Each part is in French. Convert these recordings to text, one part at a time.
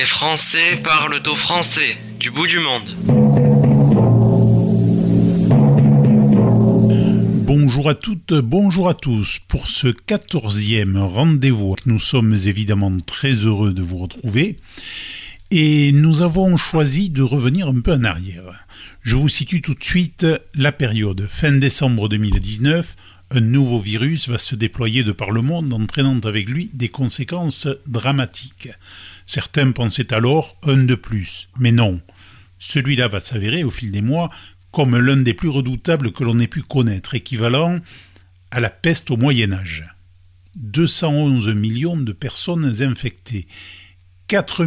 Les Français parlent au français, du bout du monde. Bonjour à toutes, bonjour à tous. Pour ce quatorzième rendez-vous, nous sommes évidemment très heureux de vous retrouver. Et nous avons choisi de revenir un peu en arrière. Je vous situe tout de suite la période fin décembre 2019. Un nouveau virus va se déployer de par le monde, entraînant avec lui des conséquences dramatiques. Certains pensaient alors un de plus, mais non. Celui-là va s'avérer au fil des mois comme l'un des plus redoutables que l'on ait pu connaître, équivalent à la peste au Moyen Âge. 211 millions de personnes infectées, 4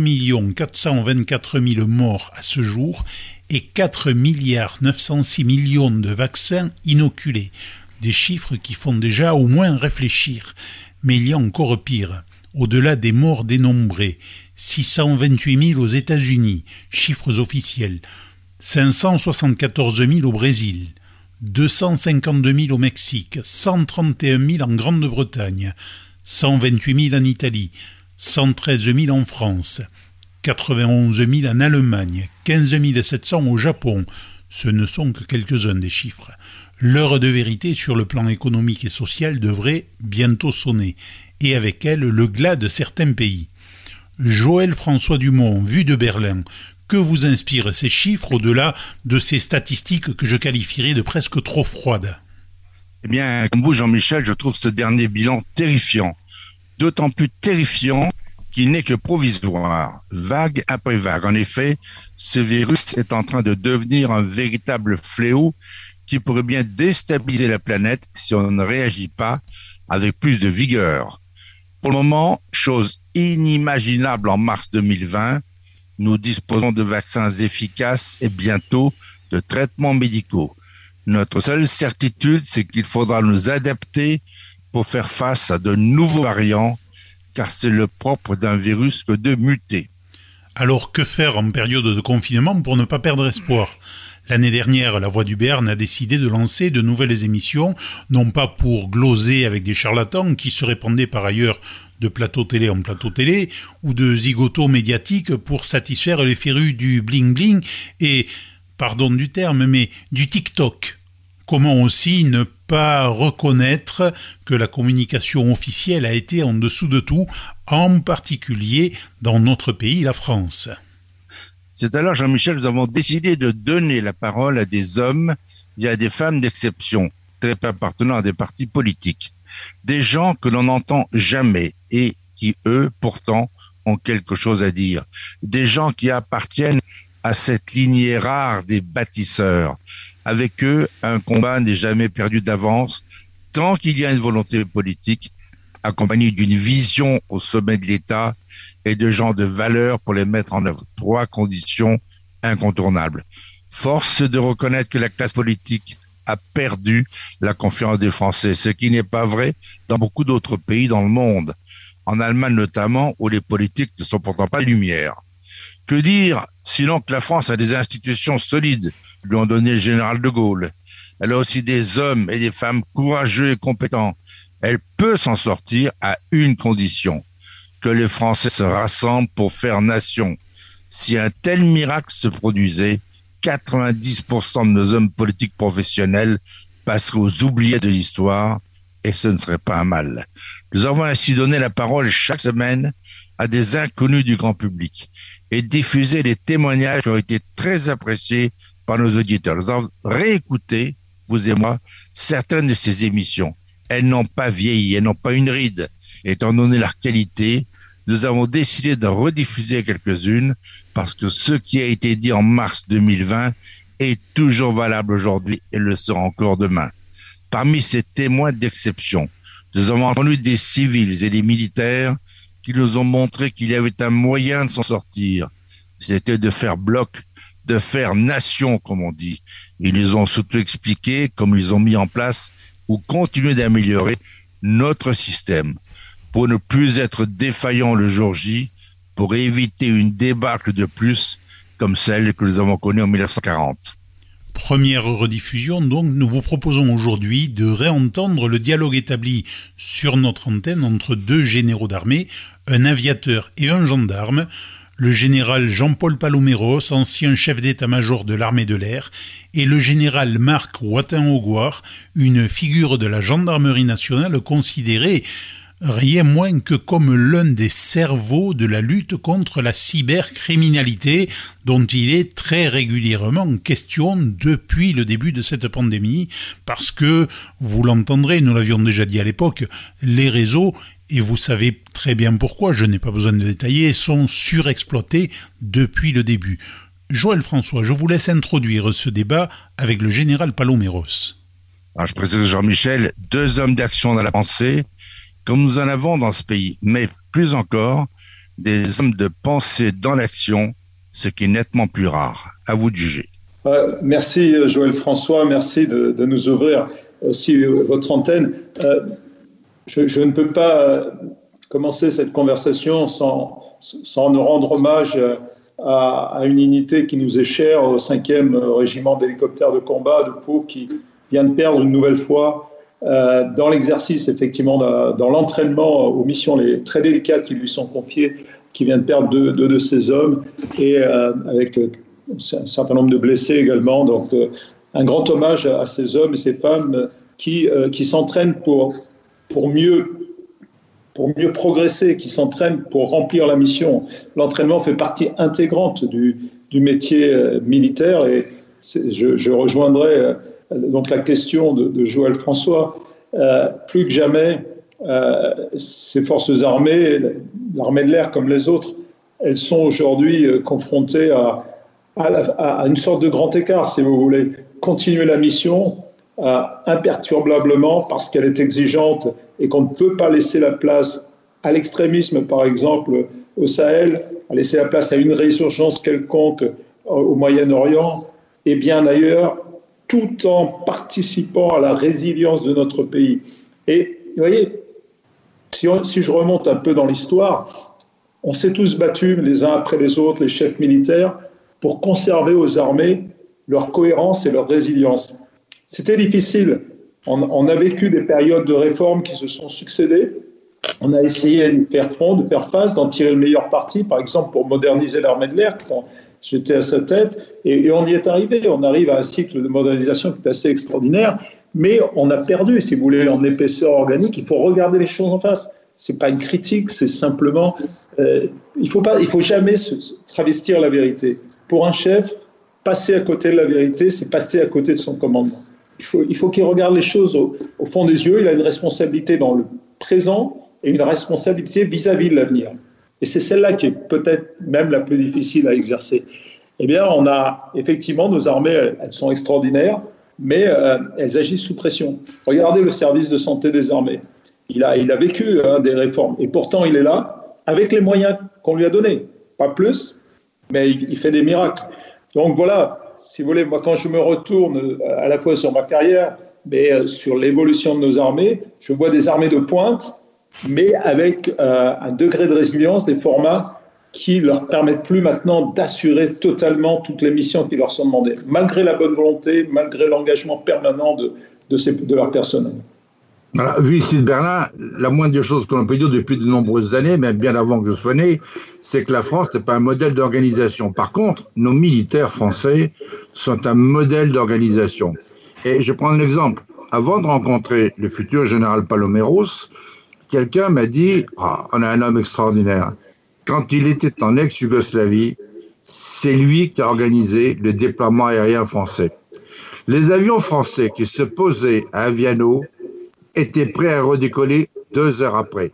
424 000 morts à ce jour et 4 milliards 906 millions de vaccins inoculés. Des chiffres qui font déjà au moins réfléchir. Mais il y a encore pire. Au-delà des morts dénombrés, 628 000 aux États-Unis, chiffres officiels, 574 000 au Brésil, 252 000 au Mexique, 131 000 en Grande-Bretagne, 128 000 en Italie, 113 000 en France, 91 000 en Allemagne, 15 700 au Japon. Ce ne sont que quelques-uns des chiffres. L'heure de vérité sur le plan économique et social devrait bientôt sonner, et avec elle le glas de certains pays. Joël François Dumont, vu de Berlin, que vous inspirent ces chiffres au-delà de ces statistiques que je qualifierais de presque trop froides? Eh bien, comme vous, Jean-Michel, je trouve ce dernier bilan terrifiant. D'autant plus terrifiant qu'il n'est que provisoire, vague après vague. En effet, ce virus est en train de devenir un véritable fléau qui pourrait bien déstabiliser la planète si on ne réagit pas avec plus de vigueur. Pour le moment, chose inimaginable en mars 2020, nous disposons de vaccins efficaces et bientôt de traitements médicaux. Notre seule certitude, c'est qu'il faudra nous adapter pour faire face à de nouveaux variants, car c'est le propre d'un virus que de muter. Alors que faire en période de confinement pour ne pas perdre espoir? L'année dernière, La Voix du Berne a décidé de lancer de nouvelles émissions, non pas pour gloser avec des charlatans qui se répandaient par ailleurs de plateau télé en plateau télé, ou de zigotos médiatiques pour satisfaire les férus du bling-bling et, pardon du terme, mais du TikTok. Comment aussi ne pas reconnaître que la communication officielle a été en dessous de tout, en particulier dans notre pays, la France. C'est alors, Jean-Michel, nous avons décidé de donner la parole à des hommes et à des femmes d'exception, très appartenant à des partis politiques. Des gens que l'on n'entend jamais et qui, eux, pourtant, ont quelque chose à dire. Des gens qui appartiennent à cette lignée rare des bâtisseurs. Avec eux, un combat n'est jamais perdu d'avance tant qu'il y a une volonté politique accompagnée d'une vision au sommet de l'État et de gens de valeur pour les mettre en œuvre. Trois conditions incontournables. Force de reconnaître que la classe politique a perdu la confiance des Français, ce qui n'est pas vrai dans beaucoup d'autres pays dans le monde, en Allemagne notamment, où les politiques ne sont pourtant pas lumière. Que dire sinon que la France a des institutions solides, lui ont donné le général de Gaulle. Elle a aussi des hommes et des femmes courageux et compétents. Elle peut s'en sortir à une condition, que les Français se rassemblent pour faire nation. Si un tel miracle se produisait, 90% de nos hommes politiques professionnels passeraient aux oubliés de l'histoire et ce ne serait pas un mal. Nous avons ainsi donné la parole chaque semaine à des inconnus du grand public et diffusé des témoignages qui ont été très appréciés par nos auditeurs. Nous avons réécouté, vous et moi, certaines de ces émissions. Elles n'ont pas vieilli, elles n'ont pas une ride. Étant donné leur qualité, nous avons décidé de rediffuser quelques-unes parce que ce qui a été dit en mars 2020 est toujours valable aujourd'hui et le sera encore demain. Parmi ces témoins d'exception, nous avons entendu des civils et des militaires qui nous ont montré qu'il y avait un moyen de s'en sortir. C'était de faire bloc, de faire nation, comme on dit. Ils nous ont surtout expliqué comment ils ont mis en place ou continué d'améliorer notre système pour ne plus être défaillant le jour J, pour éviter une débâcle de plus comme celle que nous avons connue en 1940. Première rediffusion, donc, nous vous proposons aujourd'hui de réentendre le dialogue établi sur notre antenne entre deux généraux d'armée, un aviateur et un gendarme, le général Jean-Paul Paloméros, ancien chef d'état-major de l'armée de l'air, et le général Marc Watin-Augoire, une figure de la gendarmerie nationale considérée rien moins que comme l'un des cerveaux de la lutte contre la cybercriminalité dont il est très régulièrement question depuis le début de cette pandémie parce que, vous l'entendrez, nous l'avions déjà dit à l'époque, les réseaux et vous savez très bien pourquoi, je n'ai pas besoin de détailler, sont surexploités depuis le début. Joël François, je vous laisse introduire ce débat avec le général Paloméros. Alors, je présente Jean-Michel, deux hommes d'action dans la pensée, comme nous en avons dans ce pays, mais plus encore, des hommes de pensée dans l'action, ce qui est nettement plus rare. À vous de juger. Euh, merci Joël François, merci de, nous ouvrir aussi euh, votre antenne. Euh, je, ne peux pas commencer cette conversation sans, sans nous rendre hommage à, à, une unité qui nous est chère, au 5e régiment d'hélicoptères de combat de Pau, qui vient de perdre une nouvelle fois euh, dans l'exercice, effectivement, dans, l'entraînement aux missions les, très délicates qui lui sont confiées, qui vient de perdre deux, de ses hommes, et euh, avec euh, un certain nombre de blessés également. Donc, un grand hommage à, ces hommes et ces femmes qui, s'entraînent pour, pour, mieux, pour mieux progresser, qui s'entraînent pour remplir la mission. L'entraînement fait partie intégrante du, du métier militaire et je, je rejoindrai donc la question de, Joël François, euh, plus que jamais, euh, ces forces armées, l'armée de l'air comme les autres, elles sont aujourd'hui euh, confrontées à, une sorte de grand écart, si vous voulez. Continuer la mission imperturbablement parce qu'elle est exigeante et qu'on ne peut pas laisser la place à l'extrémisme, par exemple, au Sahel, à laisser la place à une résurgence quelconque au Moyen-Orient, et bien ailleurs, tout en participant à la résilience de notre pays. Et vous voyez, si, je remonte un peu dans l'histoire, on s'est tous battus les uns après les autres, les chefs militaires, pour conserver aux armées leur cohérence et leur résilience. C'était difficile. On, on, a vécu des périodes de réformes qui se sont succédées. On a essayé de faire front, de faire face, d'en tirer le meilleur parti, par exemple pour moderniser l'armée de l'air, J'étais à sa tête et, on y est arrivé. On arrive à un cycle de modernisation qui est assez extraordinaire, mais on a perdu, si vous voulez, en épaisseur organique. Il faut regarder les choses en face. C'est pas une critique, c'est simplement. Euh, il faut pas, il faut jamais se travestir la vérité. Pour un chef, passer à côté de la vérité, c'est passer à côté de son commandement. Il faut, il faut qu'il regarde les choses au, fond des yeux. Il a une responsabilité dans le présent et une responsabilité vis-à-vis -vis de l'avenir et c'est celle-là qui est peut-être même la plus difficile à exercer. Eh bien, on a effectivement nos armées, elles sont extraordinaires, mais euh, elles agissent sous pression. Regardez le service de santé des armées. Il a, il a vécu hein, des réformes, et pourtant il est là avec les moyens qu'on lui a donnés. Pas plus, mais il, fait des miracles. Donc voilà, si vous voulez, moi quand je me retourne euh, à la fois sur ma carrière, mais euh, sur l'évolution de nos armées, je vois des armées de pointe mais avec euh, un degré de résilience, des formats qui leur permettent plus maintenant d'assurer totalement toutes les missions qui leur sont demandées, malgré la bonne volonté, malgré l'engagement permanent de, de, ces, leur personnel. Voilà, vu ici de Berlin, la moindre que l'on peut dire depuis de nombreuses années, même bien avant que je sois né, c'est que la France n'est pas un modèle d'organisation. Par contre, nos militaires français sont un modèle d'organisation. Et je prends un exemple. Avant de rencontrer le futur général Paloméros, quelqu'un m'a dit ah, on a un homme extraordinaire. Quand il était en ex-Yougoslavie, c'est lui qui a organisé le déploiement aérien français. Les avions français qui se posaient à Aviano étaient prêts à redécoller deux heures après.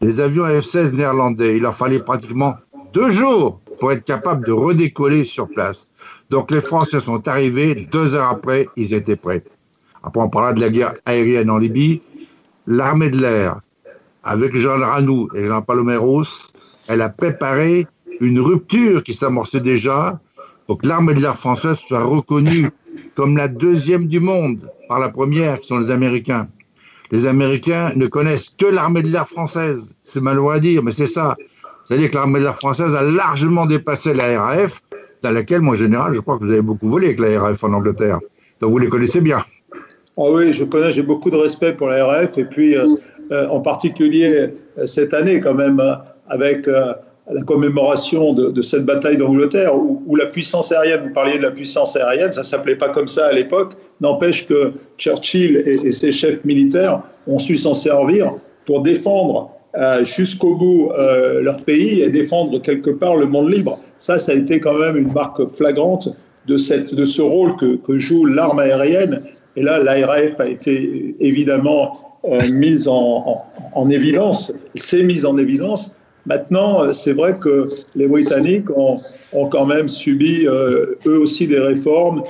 Les avions F-16 néerlandais, il leur fallait pratiquement deux jours pour être capables de redécoller sur place. Donc les Français sont arrivés, deux heures après, ils étaient prêts. Après, on parlera de la guerre aérienne en Libye. L'armée de l'air avec Jean Ranou et Jean Paloméros, elle a préparé une rupture qui s'amorçait déjà pour que l'armée de l'air française soit reconnue comme la deuxième du monde par la première, qui sont les Américains. Les Américains ne connaissent que l'armée de l'air française. C'est malheureux à dire, mais c'est ça. C'est-à-dire que l'armée de l'air française a largement dépassé la RAF, dans laquelle, moi, général, je crois que vous avez beaucoup volé avec la RAF en Angleterre. Donc vous les connaissez bien. Oh oui, je connais, j'ai beaucoup de respect pour la RAF. Et puis, euh, euh, en particulier euh, cette année quand même, avec la commémoration de, cette bataille d'Angleterre, où, la puissance aérienne, vous parliez de la puissance aérienne, ça s'appelait pas comme ça à l'époque, n'empêche que Churchill et, ses chefs militaires ont su s'en servir pour défendre euh, jusqu'au bout euh, leur pays et défendre quelque part le monde libre. Ça, ça a été quand même une marque flagrante de, cette, de ce rôle que, que joue l'arme aérienne. Et là, l'ARF a été évidemment euh, mise en, en, évidence, s'est mise en évidence. Maintenant, euh, c'est vrai que les Britanniques ont, quand même subi euh, eux aussi des réformes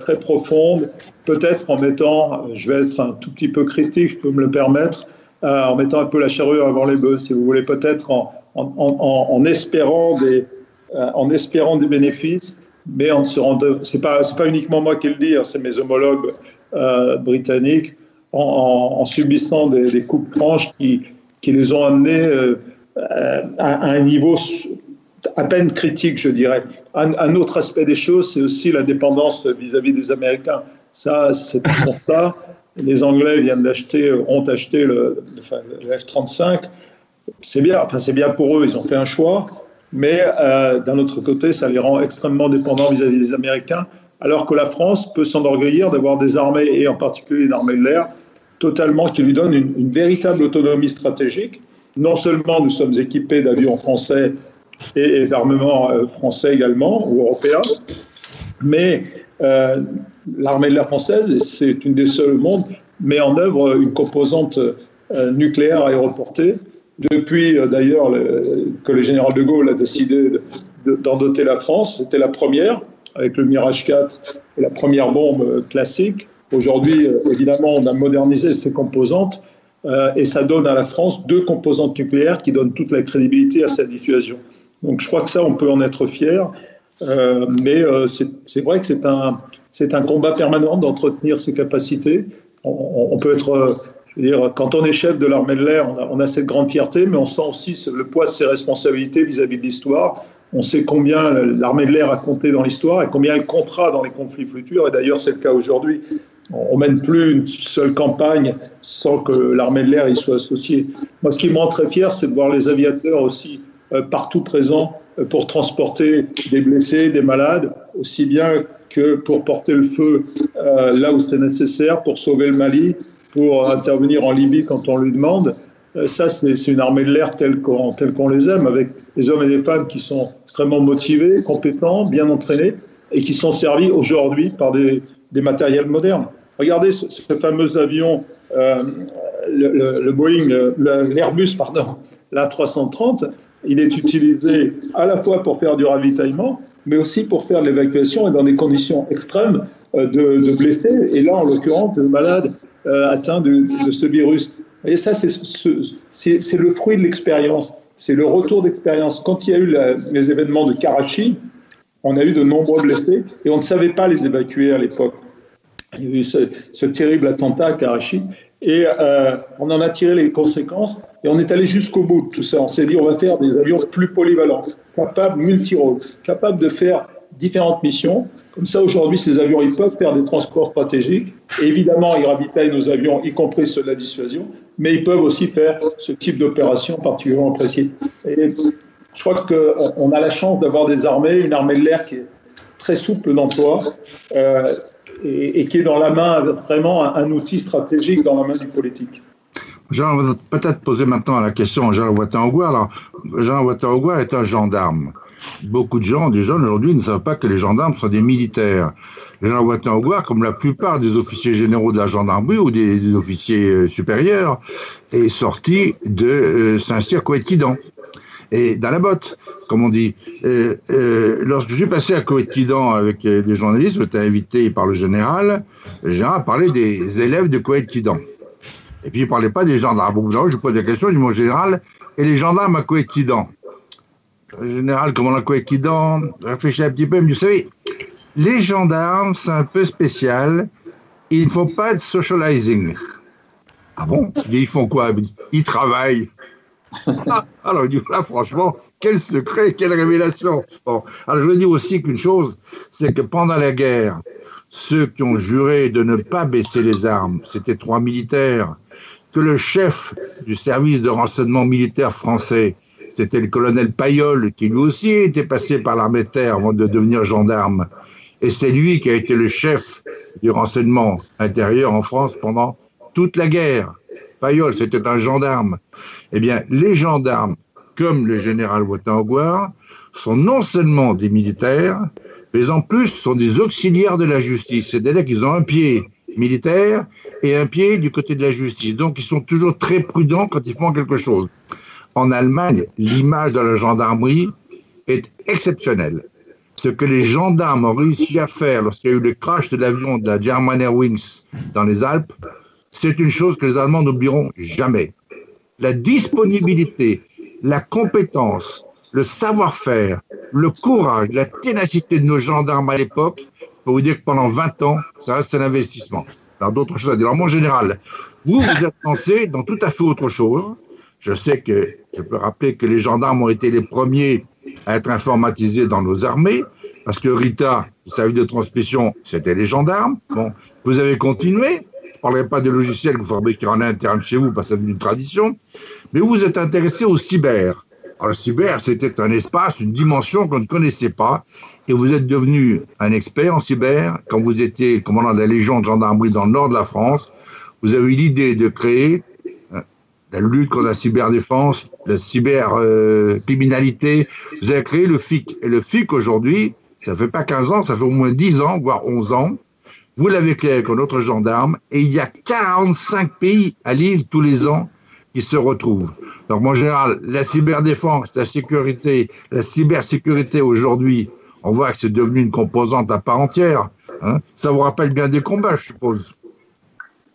très profondes, peut-être en mettant, je vais être un tout petit peu critique, je peux me le permettre, en mettant un peu la charrue avant les bœufs, si vous voulez, peut-être en, espérant des, en espérant des bénéfices mais on se rend, c'est pas pas uniquement moi qui le dis, hein, c'est mes homologues britanniques en, subissant des, coupes franches qui qui les ont amenés euh, à, un niveau à peine critique, je dirais. Un, autre aspect des choses, c'est aussi la dépendance vis-à-vis des Américains. Ça, c'est pour ça. Les Anglais viennent d'acheter, ont acheté le, le F-35. C'est bien, enfin c'est bien pour eux, ils ont fait un choix mais euh, d'un autre côté, ça les rend extrêmement dépendants vis-à-vis des Américains, alors que la France peut s'enorgueillir d'avoir des armées, et en particulier une armée de l'air, totalement qui lui donne une, véritable autonomie stratégique. Non seulement nous sommes équipés d'avions français et, d'armements euh, français également, ou européens, mais euh, l'armée de l'air française, c'est une des seules au monde, met en œuvre une composante nucléaire aéroportée depuis euh, d'ailleurs que le général de Gaulle a décidé d'en doter la France, c'était la première avec le Mirage 4 et la première bombe euh, classique. Aujourd'hui, euh, évidemment, on a modernisé ces composantes et ça donne à la France deux composantes nucléaires qui donnent toute la crédibilité à cette dissuasion. Donc je crois que ça, on peut en être fier. mais c'est vrai que c'est un, un combat permanent d'entretenir ces capacités. On, peut être quand on est chef de l'armée de l'air, on a, cette grande fierté, mais on sent aussi le poids de ses responsabilités vis-à-vis de l'histoire. On sait combien l'armée de l'air a compté dans l'histoire et combien elle comptera dans les conflits futurs. Et d'ailleurs, c'est le cas aujourd'hui. On ne mène plus une seule campagne sans que l'armée de l'air y soit associée. Moi, ce qui me rend très fier, c'est de voir les aviateurs aussi euh, partout présents euh, pour transporter des blessés, des malades, aussi bien que pour porter le feu euh, là où c'est nécessaire, pour sauver le Mali, pour intervenir en Libye quand on lui demande. Euh, ça, c'est une armée de l'air telle qu'on les aime, avec des hommes et des femmes qui sont extrêmement motivés, compétents, bien entraînés, et qui sont servis aujourd'hui par des, des, matériels modernes. Regardez ce, fameux avion, euh, le, Boeing, l'Airbus, pardon, l'A330, il est utilisé à la fois pour faire du ravitaillement, mais aussi pour faire l'évacuation et dans des conditions extrêmes de, de blessés, et là, en l'occurrence, de malades euh, atteint de, ce virus. Et ça, c'est le fruit de l'expérience. C'est le retour d'expérience. Quand il y a eu les événements de Karachi, on a eu de nombreux blessés et on ne savait pas les évacuer à l'époque. Il y a eu ce, terrible attentat à Karachi et euh, on en a tiré les conséquences et on est allé jusqu'au bout de tout ça. On s'est dit on va faire des avions plus polyvalents, capables multi-rôles, capables de faire différentes missions. Comme ça, aujourd'hui, ces avions, ils peuvent faire des transports stratégiques. Évidemment, ils ravitaillent nos avions, y compris ceux de la dissuasion, mais ils peuvent aussi faire ce type d'opération particulièrement précis. Et je crois qu'on a la chance d'avoir des armées, une armée de l'air qui est très souple d'emploi euh, et, qui est dans la main, vraiment un, outil stratégique dans la main du politique. Jean, peut-être poser maintenant la question à Jean Ouattara. Alors, Jean Ouattara est un gendarme. Beaucoup de gens, des jeunes aujourd'hui, ne savent pas que les gendarmes sont des militaires. Les gens comme la plupart des officiers généraux de la gendarmerie ou des, officiers euh, supérieurs, est sorti de euh, Saint-Cyr Coët-Quidan. Et dans la botte, comme on dit. Euh, lorsque je suis passé à Coët-Quidan avec des journalistes, j'étais invité par le général, le général parlait des élèves de Coët-Quidan. Et puis il ne parlait pas des gendarmes. Je pose la question, je dis mon général, et les gendarmes à Coët-Quidan général comme on l'a coïncident, réfléchis un petit peu, mais vous savez, les gendarmes, c'est un peu spécial. Il ne faut pas de socializing. Ah bon? Ils font quoi? Ils travaillent. Ah, alors, là, franchement, quel secret, quelle révélation. Alors je veux dire aussi qu'une chose, c'est que pendant la guerre, ceux qui ont juré de ne pas baisser les armes, c'était trois militaires, que le chef du service de renseignement militaire français c'était le colonel Payol, qui lui aussi était passé par l'armée de terre avant de devenir gendarme. Et c'est lui qui a été le chef du renseignement intérieur en France pendant toute la guerre. Payol, c'était un gendarme. Eh bien, les gendarmes, comme le général Watangouar, sont non seulement des militaires, mais en plus sont des auxiliaires de la justice. C'est-à-dire qu'ils ont un pied militaire et un pied du côté de la justice. Donc ils sont toujours très prudents quand ils font quelque chose. En Allemagne, l'image de la gendarmerie est exceptionnelle. Ce que les gendarmes ont réussi à faire lorsqu'il y a eu le crash de l'avion de la German Airwings dans les Alpes, c'est une chose que les Allemands n'oublieront jamais. La disponibilité, la compétence, le savoir-faire, le courage, la ténacité de nos gendarmes à l'époque, pour vous dire que pendant 20 ans, ça reste un investissement. Alors d'autres choses à dire. Alors mon général, vous, vous êtes lancé dans tout à fait autre chose. Je sais que je peux rappeler que les gendarmes ont été les premiers à être informatisés dans nos armées, parce que Rita, le service de transmission, c'était les gendarmes. Bon, vous avez continué. Je ne parlerai pas des logiciels que vous fabriquez en interne chez vous, parce que c'est une tradition. Mais vous êtes intéressé au cyber. Alors, le cyber, c'était un espace, une dimension qu'on ne connaissait pas. Et vous êtes devenu un expert en cyber quand vous étiez commandant de la Légion de gendarmerie dans le nord de la France. Vous avez eu l'idée de créer euh, la lutte contre la cyberdéfense, la cybercriminalité. vous avez créé le FIC. Et le FIC, aujourd'hui, ça ne fait pas 15 ans, ça fait au moins 10 ans, voire 11 ans. Vous l'avez avec un autre gendarme. Et il y a 45 pays à Lille tous les ans qui se retrouvent. Donc, mon général, la cyberdéfense, la sécurité, la cybersécurité aujourd'hui, on voit que c'est devenu une composante à part entière. Hein. Ça vous rappelle bien des combats, je suppose.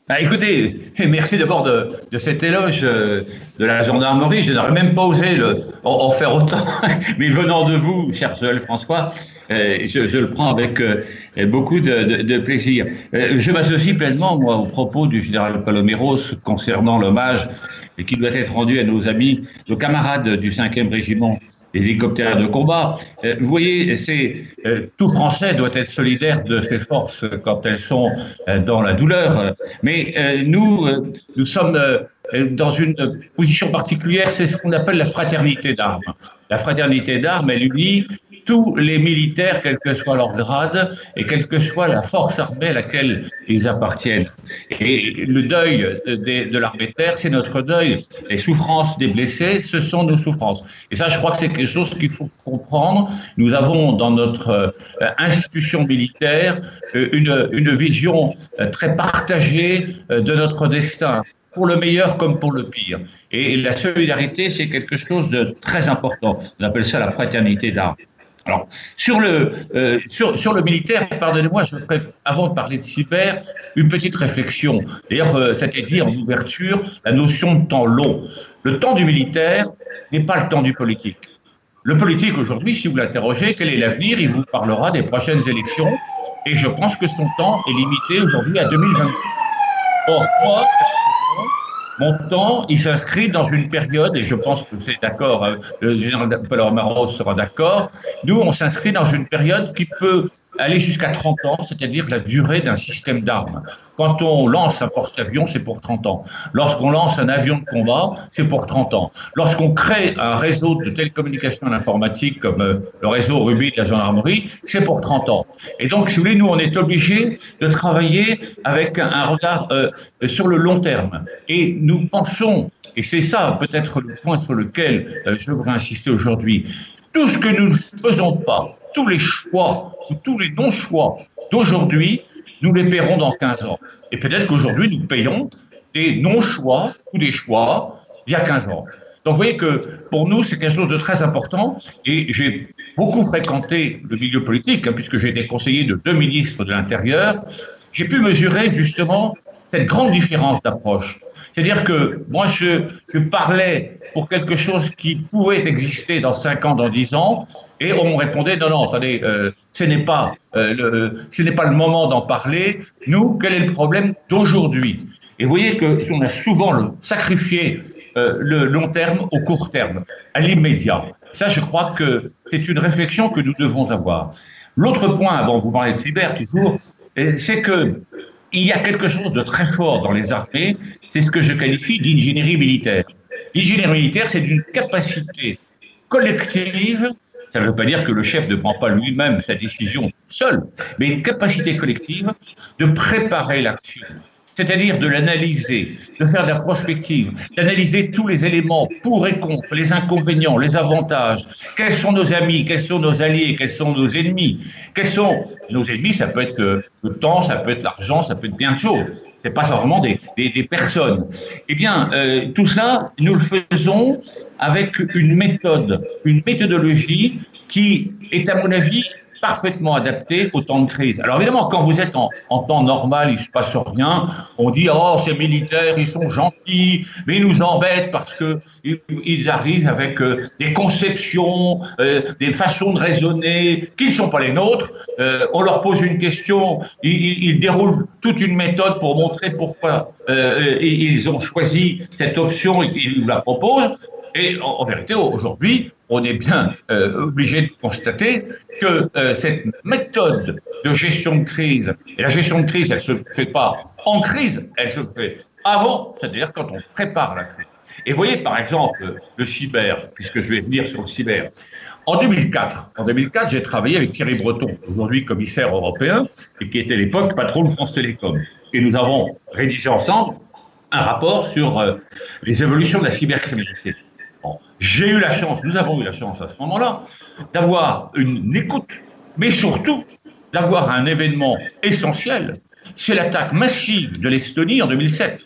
Ah, écoutez, merci d'abord de, de, cet éloge euh, de la gendarmerie. Je n'aurais même pas osé le, en, faire autant, mais venant de vous, cher Joël François, euh, je, je, le prends avec euh, beaucoup de, de, de plaisir. je m'associe pleinement, moi, aux propos du général Paloméros concernant l'hommage qui doit être rendu à nos amis, nos camarades du 5e régiment des hélicoptères de combat. Euh, vous voyez, c'est euh, tout Français doit être solidaire de ses forces quand elles sont euh, dans la douleur. Mais nous, nous sommes dans une position particulière, c'est ce qu'on appelle la fraternité d'armes. La fraternité d'armes, elle unit tous les militaires, quel que soit leur grade et quelle que soit la force armée à laquelle ils appartiennent. Et le deuil de, l'armée terre, c'est notre deuil. Les souffrances des blessés, ce sont nos souffrances. Et ça, je crois que c'est quelque chose qu'il faut comprendre. Nous avons dans notre euh, institution militaire euh, une, une vision euh, très partagée de notre destin pour le meilleur comme pour le pire. Et la solidarité, c'est quelque chose de très important. On appelle ça la fraternité d'armes. Alors, sur le, euh, sur, sur, le militaire, pardonnez-moi, je ferai, avant de parler de cyber, une petite réflexion. D'ailleurs, euh, ça a été dit en ouverture, la notion de temps long. Le temps du militaire n'est pas le temps du politique. Le politique, aujourd'hui, si vous l'interrogez, quel est l'avenir Il vous parlera des prochaines élections. Et je pense que son temps est limité aujourd'hui à 2020. Or, moi, mon temps, il s'inscrit dans une période, et je pense que c'est d'accord, euh, le général Paul Maros sera d'accord, nous, on s'inscrit dans une période qui peut aller jusqu'à 30 ans, c'est-à-dire la durée d'un système d'armes. Quand on lance un porte-avions, c'est pour 30 ans. Lorsqu'on lance un avion de combat, c'est pour 30 ans. Lorsqu'on crée un réseau de télécommunications et d'informatique comme euh, le réseau Ruby de la gendarmerie, c'est pour 30 ans. Et donc, si vous voulez, nous, on est obligés de travailler avec un regard euh, sur le long terme. Et nous pensons, et c'est ça peut-être le point sur lequel euh, je voudrais insister aujourd'hui, tout ce que nous ne faisons pas, tous les choix ou tous les non-choix d'aujourd'hui, nous les paierons dans 15 ans. Et peut-être qu'aujourd'hui, nous payons des non-choix ou des choix il y a 15 ans. Donc vous voyez que pour nous, c'est quelque chose de très important. Et j'ai beaucoup fréquenté le milieu politique, hein, puisque j'ai été conseiller de deux ministres de l'Intérieur. J'ai pu mesurer justement cette grande différence d'approche. C'est-à-dire que moi, je, je parlais pour quelque chose qui pourrait exister dans 5 ans, dans 10 ans, et on répondait non, non, attendez, euh, ce n'est pas, euh, le, ce n'est pas le moment d'en parler. Nous, quel est le problème d'aujourd'hui? Et vous voyez que on a souvent sacrifié euh, le long terme au court terme, à l'immédiat. Ça, je crois que c'est une réflexion que nous devons avoir. L'autre point, avant de vous parler de cyber, toujours, c'est que il y a quelque chose de très fort dans les armées, c'est ce que je qualifie d'ingénierie militaire. L'ingénierie militaire, c'est une capacité collective, ça ne veut pas dire que le chef ne prend pas lui-même sa décision seul, mais une capacité collective de préparer l'action c'est-à-dire de l'analyser, de faire de la prospective, d'analyser tous les éléments pour et contre, les inconvénients, les avantages, quels sont nos amis, quels sont nos alliés, quels sont nos ennemis, quels sont nos ennemis, ça peut être le temps, ça peut être l'argent, ça peut être bien de choses. C'est pas vraiment des, des, personnes. Eh bien, euh, tout cela, nous le faisons avec une méthode, une méthodologie qui est, à mon avis, parfaitement adapté au temps de crise. Alors évidemment, quand vous êtes en, temps normal, il ne se passe rien. On dit oh ces militaires, ils sont gentils, mais ils nous embêtent parce que ils arrivent avec euh, des conceptions, euh, des façons de raisonner qui ne sont pas les nôtres. Euh, on leur pose une question, ils, ils, déroulent toute une méthode pour montrer pourquoi ils ont choisi cette option et qu'ils nous la proposent. Et en, vérité, aujourd'hui, on est bien euh, obligé de constater que euh, cette méthode de gestion de crise, et la gestion de crise, elle ne se fait pas en crise, elle se fait avant, c'est-à-dire quand on prépare la crise. Et voyez par exemple le cyber, puisque je vais venir sur le cyber. En 2004, en 2004, j'ai travaillé avec Thierry Breton, aujourd'hui commissaire européen, et qui était à l'époque patron de France Télécom. Et nous avons rédigé ensemble un rapport sur euh, les évolutions de la cybercriminalité. J'ai eu la chance, nous avons eu la chance à ce moment-là, d'avoir une écoute, mais surtout d'avoir un événement essentiel, c'est l'attaque massive de l'Estonie en 2007.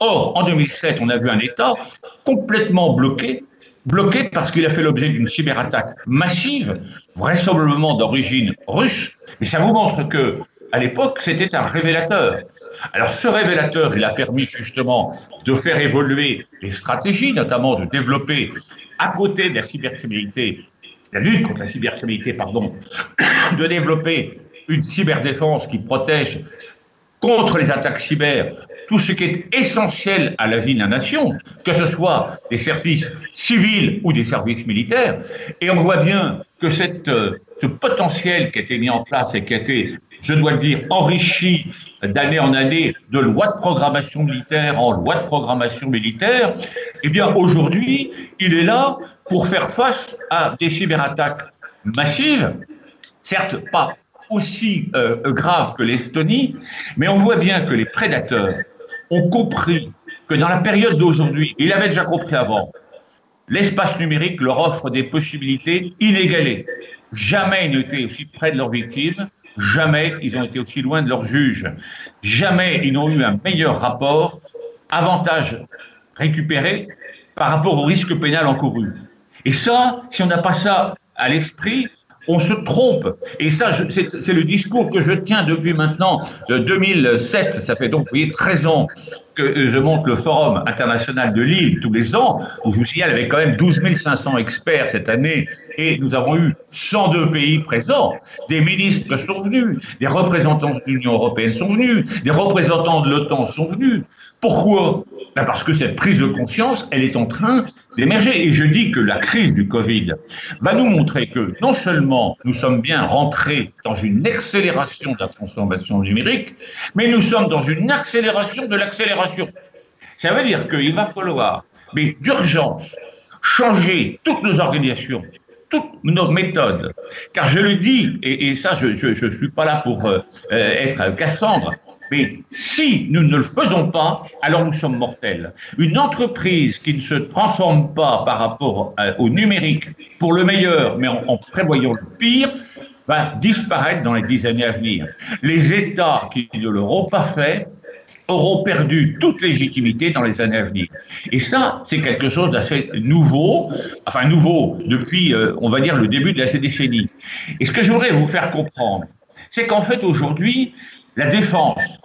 Or, en 2007, on a vu un État complètement bloqué, bloqué parce qu'il a fait l'objet d'une cyberattaque massive, vraisemblablement d'origine russe, mais ça vous montre que à l'époque, c'était un révélateur. Alors ce révélateur, il a permis justement de faire évoluer les stratégies, notamment de développer à côté de la cybercriminalité, la lutte contre la cybercriminalité, pardon, de développer une cyberdéfense qui protège contre les attaques cyber tout ce qui est essentiel à la vie de la nation, que ce soit des services civils ou des services militaires. Et on voit bien que euh, ce potentiel qui a été mis en place et qui a été je dois le dire, enrichi d'année en année de lois de programmation militaire en loi de programmation militaire, eh bien aujourd'hui, il est là pour faire face à des cyberattaques massives, certes pas aussi euh, graves que l'Estonie, mais on voit bien que les prédateurs ont compris que dans la période d'aujourd'hui, ils l'avaient déjà compris avant, l'espace numérique leur offre des possibilités inégalées. Jamais ils n'étaient aussi près de leurs victimes, Jamais ils ont été aussi loin de leur juge. Jamais ils n'ont eu un meilleur rapport, avantage récupéré par rapport au risque pénal encouru. Et ça, si on n'a pas ça à l'esprit, on se trompe. Et ça, c'est le discours que je tiens depuis maintenant de 2007. Ça fait donc, vous voyez, 13 ans que je monte le Forum international de Lille tous les ans, je vous signale, avec quand même 12 500 experts cette année, et nous avons eu 102 pays présents. Des ministres sont venus, des représentants de l'Union européenne sont venus, des représentants de l'OTAN sont venus. Pourquoi? Ben Parce que cette prise de conscience, elle est en train d'émerger. Et je dis que la crise du Covid va nous montrer que non seulement nous sommes bien rentrés dans une accélération de la transformation numérique, mais nous sommes dans une accélération de l'accélération. Ça veut dire qu'il va falloir, mais d'urgence, changer toutes nos organisations, toutes nos méthodes. Car je le dis, et, ça, je ne suis pas là pour euh, euh, être Cassandre, mais si nous ne le faisons pas, alors nous sommes mortels. Une entreprise qui ne se transforme pas par rapport euh, au numérique pour le meilleur, mais en, prévoyant le pire, va disparaître dans les dix années à venir. Les États qui ne l'auront pas fait auront perdu toute légitimité dans les années à venir. Et ça, c'est quelque chose d'assez nouveau, enfin nouveau depuis, euh, on va dire, le début de la décennie. Et ce que je voudrais vous faire comprendre, c'est qu'en fait, aujourd'hui, la défense,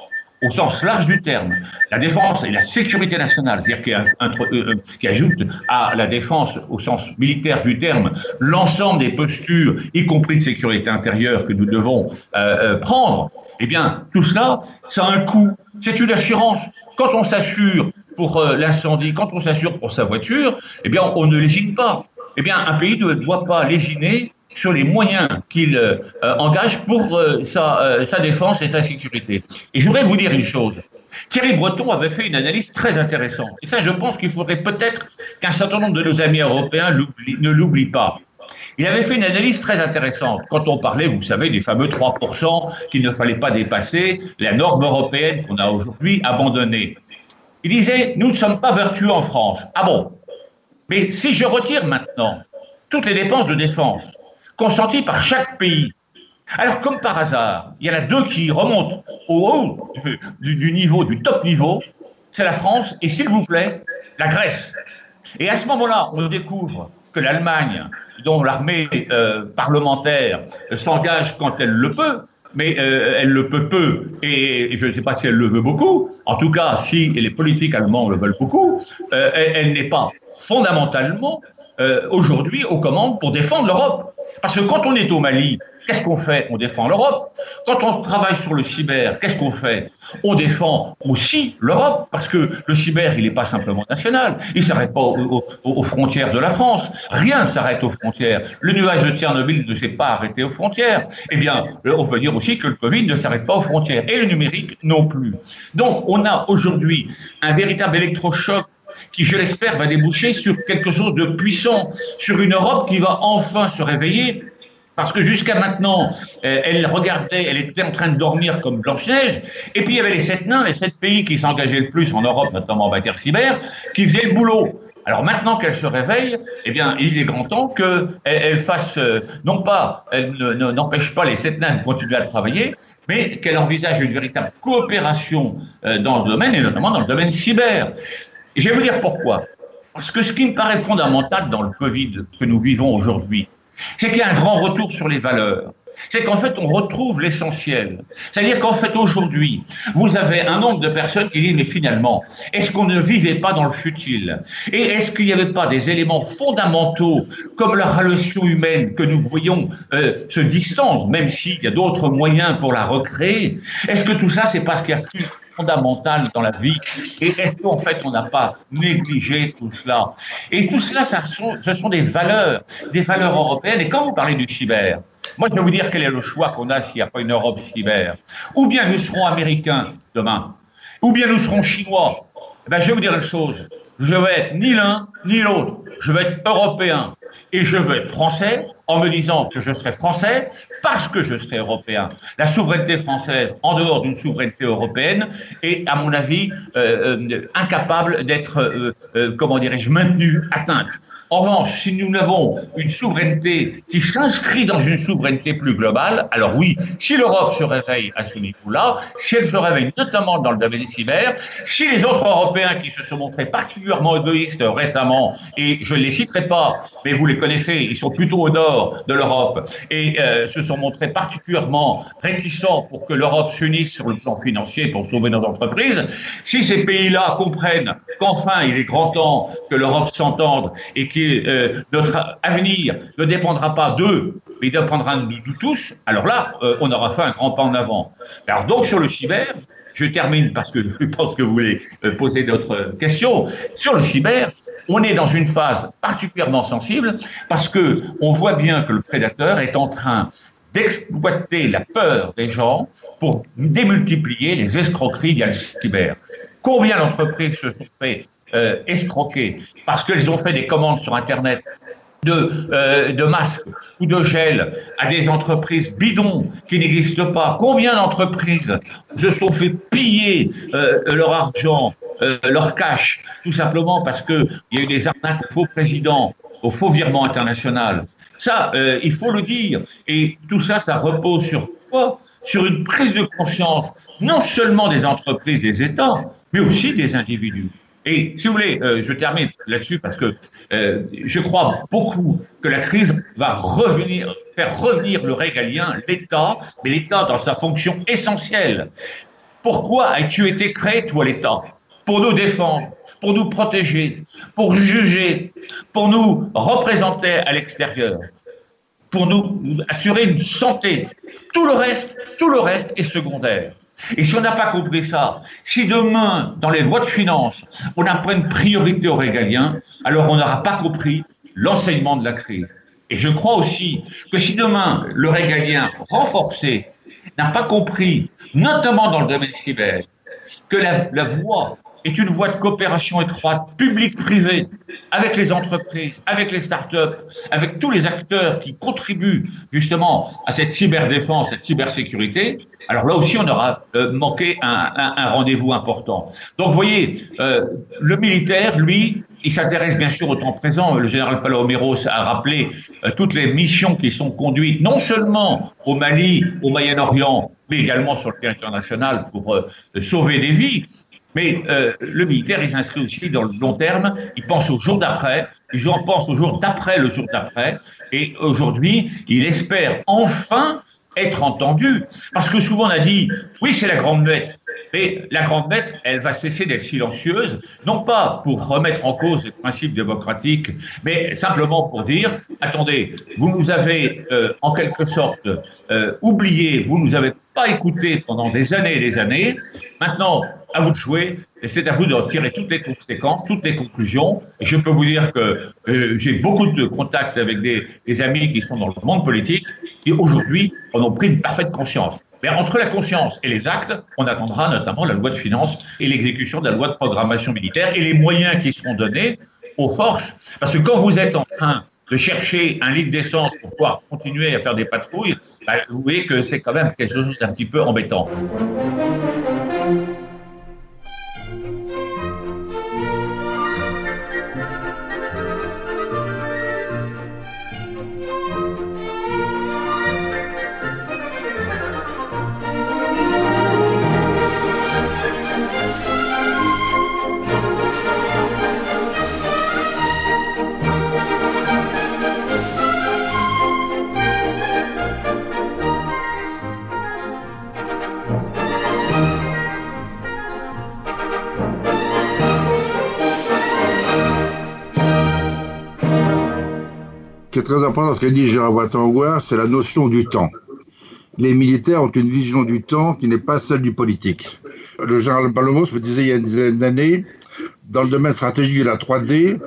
au sens large du terme, la défense et la sécurité nationale, c'est-à-dire qui, euh, qui, ajoute à la défense au sens militaire du terme l'ensemble des postures, y compris de sécurité intérieure, que nous devons euh, euh, prendre, eh bien, tout cela, ça a un coût. C'est une assurance. Quand on s'assure pour l'incendie, quand on s'assure pour sa voiture, eh bien, on ne lésine pas. Eh bien, un pays ne doit pas lésiner sur les moyens qu'il euh, engage pour euh, sa, euh, sa, défense et sa sécurité. Et je voudrais vous dire une chose, Thierry Breton avait fait une analyse très intéressante. Et ça, je pense qu'il faudrait peut-être qu'un certain nombre de nos amis européens ne l'oublient pas. Il avait fait une analyse très intéressante quand on parlait, vous savez, des fameux 3% qu'il ne fallait pas dépasser, la norme européenne qu'on a aujourd'hui abandonnée. Il disait, nous ne sommes pas vertueux en France. Ah bon? Mais si je retire maintenant toutes les dépenses de défense consenties par chaque pays, alors comme par hasard, il y en a deux qui remontent au haut du, niveau, du top niveau, c'est la France et s'il vous plaît, la Grèce. Et à ce moment-là, on découvre que l'Allemagne, dont l'armée euh, parlementaire s'engage quand elle le peut, mais euh, elle le peut peu, et, je ne sais pas si elle le veut beaucoup. En tout cas, si les politiques allemands le veulent beaucoup, euh, elle, n'est pas fondamentalement aujourd'hui aux commandes pour défendre l'Europe. Parce que quand on est au Mali, Qu'est-ce qu'on fait? On défend l'Europe. Quand on travaille sur le cyber, qu'est-ce qu'on fait? On défend aussi l'Europe, parce que le cyber, il n'est pas simplement national. Il ne s'arrête pas aux, frontières de la France. Rien ne s'arrête aux frontières. Le nuage de Tchernobyl ne s'est pas arrêté aux frontières. Eh bien, on peut dire aussi que le Covid ne s'arrête pas aux frontières. Et le numérique non plus. Donc, on a aujourd'hui un véritable électrochoc qui, je l'espère, va déboucher sur quelque chose de puissant, sur une Europe qui va enfin se réveiller parce que jusqu'à maintenant, euh, elle regardait, elle était en train de dormir comme Blanche-Neige. Et puis il y avait les sept nains, les sept pays qui s'engageaient le plus en Europe, notamment en matière cyber, qui faisaient le boulot. Alors maintenant qu'elle se réveille, eh bien, il est grand temps qu'elle elle fasse, euh, non pas, elle n'empêche pas les sept nains de continuer à travailler, mais qu'elle envisage une véritable coopération euh, dans le domaine, et notamment dans le domaine cyber. Et je vais vous dire pourquoi. Parce que ce qui me paraît fondamental dans le Covid que nous vivons aujourd'hui, c'est qu'il y a un grand retour sur les valeurs. C'est qu'en fait, on retrouve l'essentiel. C'est-à-dire qu'en fait, aujourd'hui, vous avez un nombre de personnes qui disent, mais finalement, est-ce qu'on ne vivait pas dans le futile? Et est-ce qu'il n'y avait pas des éléments fondamentaux, comme la relation humaine que nous voyons euh, se distendre, même s'il y a d'autres moyens pour la recréer? Est-ce que tout ça, c'est parce qu'il y a fondamentale dans la vie. Et est-ce qu'en fait, on n'a pas négligé tout cela? Et tout cela, ça sont, ce sont des valeurs, des valeurs européennes. Et quand vous parlez du cyber, moi, je vais vous dire quel est le choix qu'on a s'il n'y a pas une Europe cyber. Ou bien nous serons américains demain, ou bien nous serons chinois. Eh ben, je vais vous dire une chose. Je vais être ni l'un ni l'autre. Je vais être européen et je veux être français en me disant que je serai français parce que je serai européen. La souveraineté française, en dehors d'une souveraineté européenne, est, à mon avis, euh, euh, incapable d'être, euh, comment dirais-je, maintenue, atteinte. En revanche, si nous n'avons une souveraineté qui s'inscrit dans une souveraineté plus globale, alors oui, si l'Europe se réveille à ce niveau-là, si elle se réveille notamment dans le domaine cyber, si les autres Européens qui se sont montrés particulièrement égoïstes récemment, et je ne les citerai pas, mais vous les connaissez, ils sont plutôt au nord de l'Europe, et euh, se sont montrés particulièrement réticents pour que l'Europe s'unisse sur le plan financier pour sauver nos entreprises, si ces pays-là comprennent qu'enfin il est grand temps que l'Europe s'entende et euh, notre avenir ne dépendra pas d'eux, mais dépendra de nous tous, alors là, euh, on aura fait un grand pas en avant. Alors donc sur le cyber, je termine parce que je pense que vous voulez euh, poser d'autres questions. Sur le cyber, on est dans une phase particulièrement sensible parce que on voit bien que le prédateur est en train d'exploiter la peur des gens pour démultiplier les escroqueries via le cyber. Combien d'entreprises se sont fait euh, escroquées parce qu'elles ont fait des commandes sur Internet de, euh, de, masques ou de gel à des entreprises bidons qui n'existent pas. Combien d'entreprises se sont fait piller euh, leur argent, leur cash, tout simplement parce qu'il y a eu des arnaques au faux président, au faux virement international? Ça, il faut le dire. Et tout ça, ça repose sur quoi? Sur une prise de conscience, non seulement des entreprises, des États, mais aussi des individus. Et si vous voulez, euh, je termine là-dessus parce que euh, je crois beaucoup que la crise va faire revenir le régalien, l'État, mais l'État dans sa fonction essentielle. Pourquoi as-tu été créé, toi, l'État? Pour nous défendre, pour nous protéger, pour juger, pour nous représenter à l'extérieur, pour nous assurer une santé. Tout le reste, tout le reste est secondaire. Et si on n'a pas compris ça, si demain, dans les lois de finances, on une priorité aux régaliens, alors on n'aura pas compris l'enseignement de la crise. Et je crois aussi que si demain, le régalien renforcé n'a pas compris, notamment dans le domaine cyber, que la voie est une voie de coopération étroite, publique-privée, avec les entreprises, avec les start-up, avec tous les acteurs qui contribuent justement à cette cyberdéfense, cette cybersécurité, alors là aussi, on aura euh, manqué un, rendez-vous important. Donc, vous voyez, euh, le militaire, lui, il s'intéresse bien sûr au temps présent. Le général Paloméros a rappelé euh, toutes les missions qui sont conduites, non seulement au Mali, au Moyen-Orient, mais également sur le territoire national pour sauver des vies. Mais euh, le militaire, il s'inscrit aussi dans le long terme. Il pense au jour d'après. Il pense au jour d'après le jour d'après. Et aujourd'hui, il espère enfin être entendu. Parce que souvent on a dit, oui, c'est la grande bête. Mais la grande bête, elle va cesser d'être silencieuse, non pas pour remettre en cause les principes démocratiques, mais simplement pour dire, attendez, vous nous avez euh, en quelque sorte euh, oublié, vous nous avez pas écouté pendant des années et des années. Maintenant, à vous de jouer, et c'est à vous de tirer toutes les conséquences, toutes les conclusions. Je peux vous dire que euh, j'ai beaucoup de contacts avec des, des, amis qui sont dans le monde politique, qui aujourd'hui en ont pris une parfaite conscience. Mais entre la conscience et les actes, on attendra notamment la loi de finances et l'exécution de la loi de programmation militaire et les moyens qui seront donnés aux forces. Parce que quand vous êtes en train de chercher un litre d'essence pour pouvoir continuer à faire des patrouilles, bah, vous voyez que c'est quand même quelque chose d'un petit peu embêtant. Qui est très important ce qu'a dit Gérard Watangouar, c'est la notion du temps. Les militaires ont une vision du temps qui n'est pas celle du politique. Le général Palomos me disait il y a une dizaine d'années, dans le domaine stratégique de la 3D,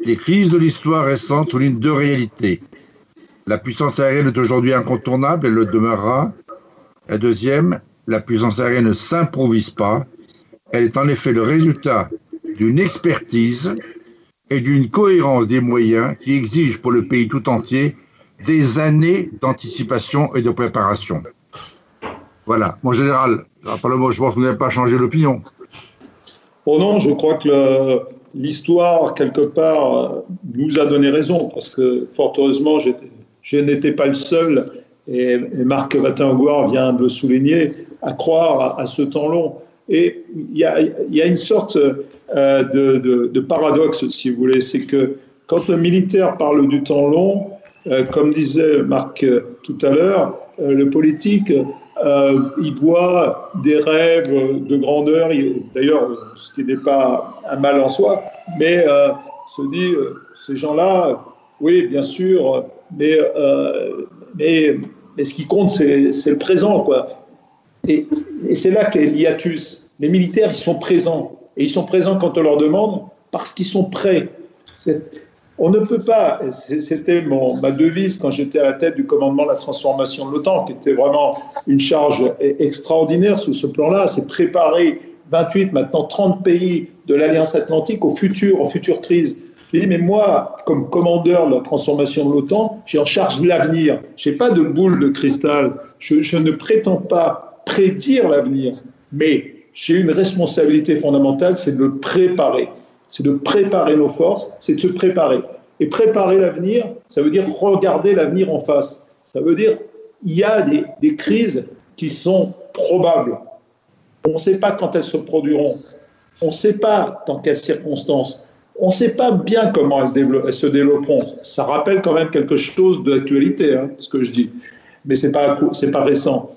les crises de l'histoire récente soulignent deux réalités. La puissance aérienne est aujourd'hui incontournable et le demeurera. La deuxième, la puissance aérienne ne s'improvise pas. Elle est en effet le résultat d'une expertise et d'une cohérence des moyens qui exige pour le pays tout entier des années d'anticipation et de préparation. Voilà. Mon général, je pense que vous n'avez pas changé l'opinion. Oh non, je crois que l'histoire, quelque part, nous a donné raison, parce que fort heureusement, je n'étais pas le seul, et, Marc Vatingouard vient de souligner, à croire à ce temps long. Et il y a, une sorte euh, de, paradoxe, si vous voulez, c'est que quand le militaire parle du temps long, euh, comme disait Marc euh, tout à l'heure, le politique, il voit des rêves de grandeur, d'ailleurs, ce qui n'est pas un mal en soi, mais se dit, ces gens-là, oui, bien sûr, mais, mais, mais ce qui compte, c'est le présent, quoi. Et, c'est là qu'est l'hiatus. Les militaires, ils sont présents. Et ils sont présents quand on leur demande parce qu'ils sont prêts. On ne peut pas, c'était ma devise quand j'étais à la tête du commandement de la transformation de l'OTAN, qui était vraiment une charge extraordinaire sous ce plan-là, c'est préparer 28, maintenant 30 pays de l'Alliance Atlantique au futur, aux futures crises. J'ai dit, mais moi, comme commandeur de la transformation de l'OTAN, j'ai en charge l'avenir. Je n'ai pas de boule de cristal. Je ne prétends pas prédire l'avenir, mais j'ai une responsabilité fondamentale, c'est de le préparer. C'est de préparer nos forces, c'est de se préparer. Et préparer l'avenir, ça veut dire regarder l'avenir en face. Ça veut dire il y a des, crises qui sont probables. On ne sait pas quand elles se produiront. On ne sait pas dans quelles circonstances. On ne sait pas bien comment elles, elles, se développeront. Ça rappelle quand même quelque chose de l'actualité, hein, ce que je dis. Mais ce n'est pas, pas récent.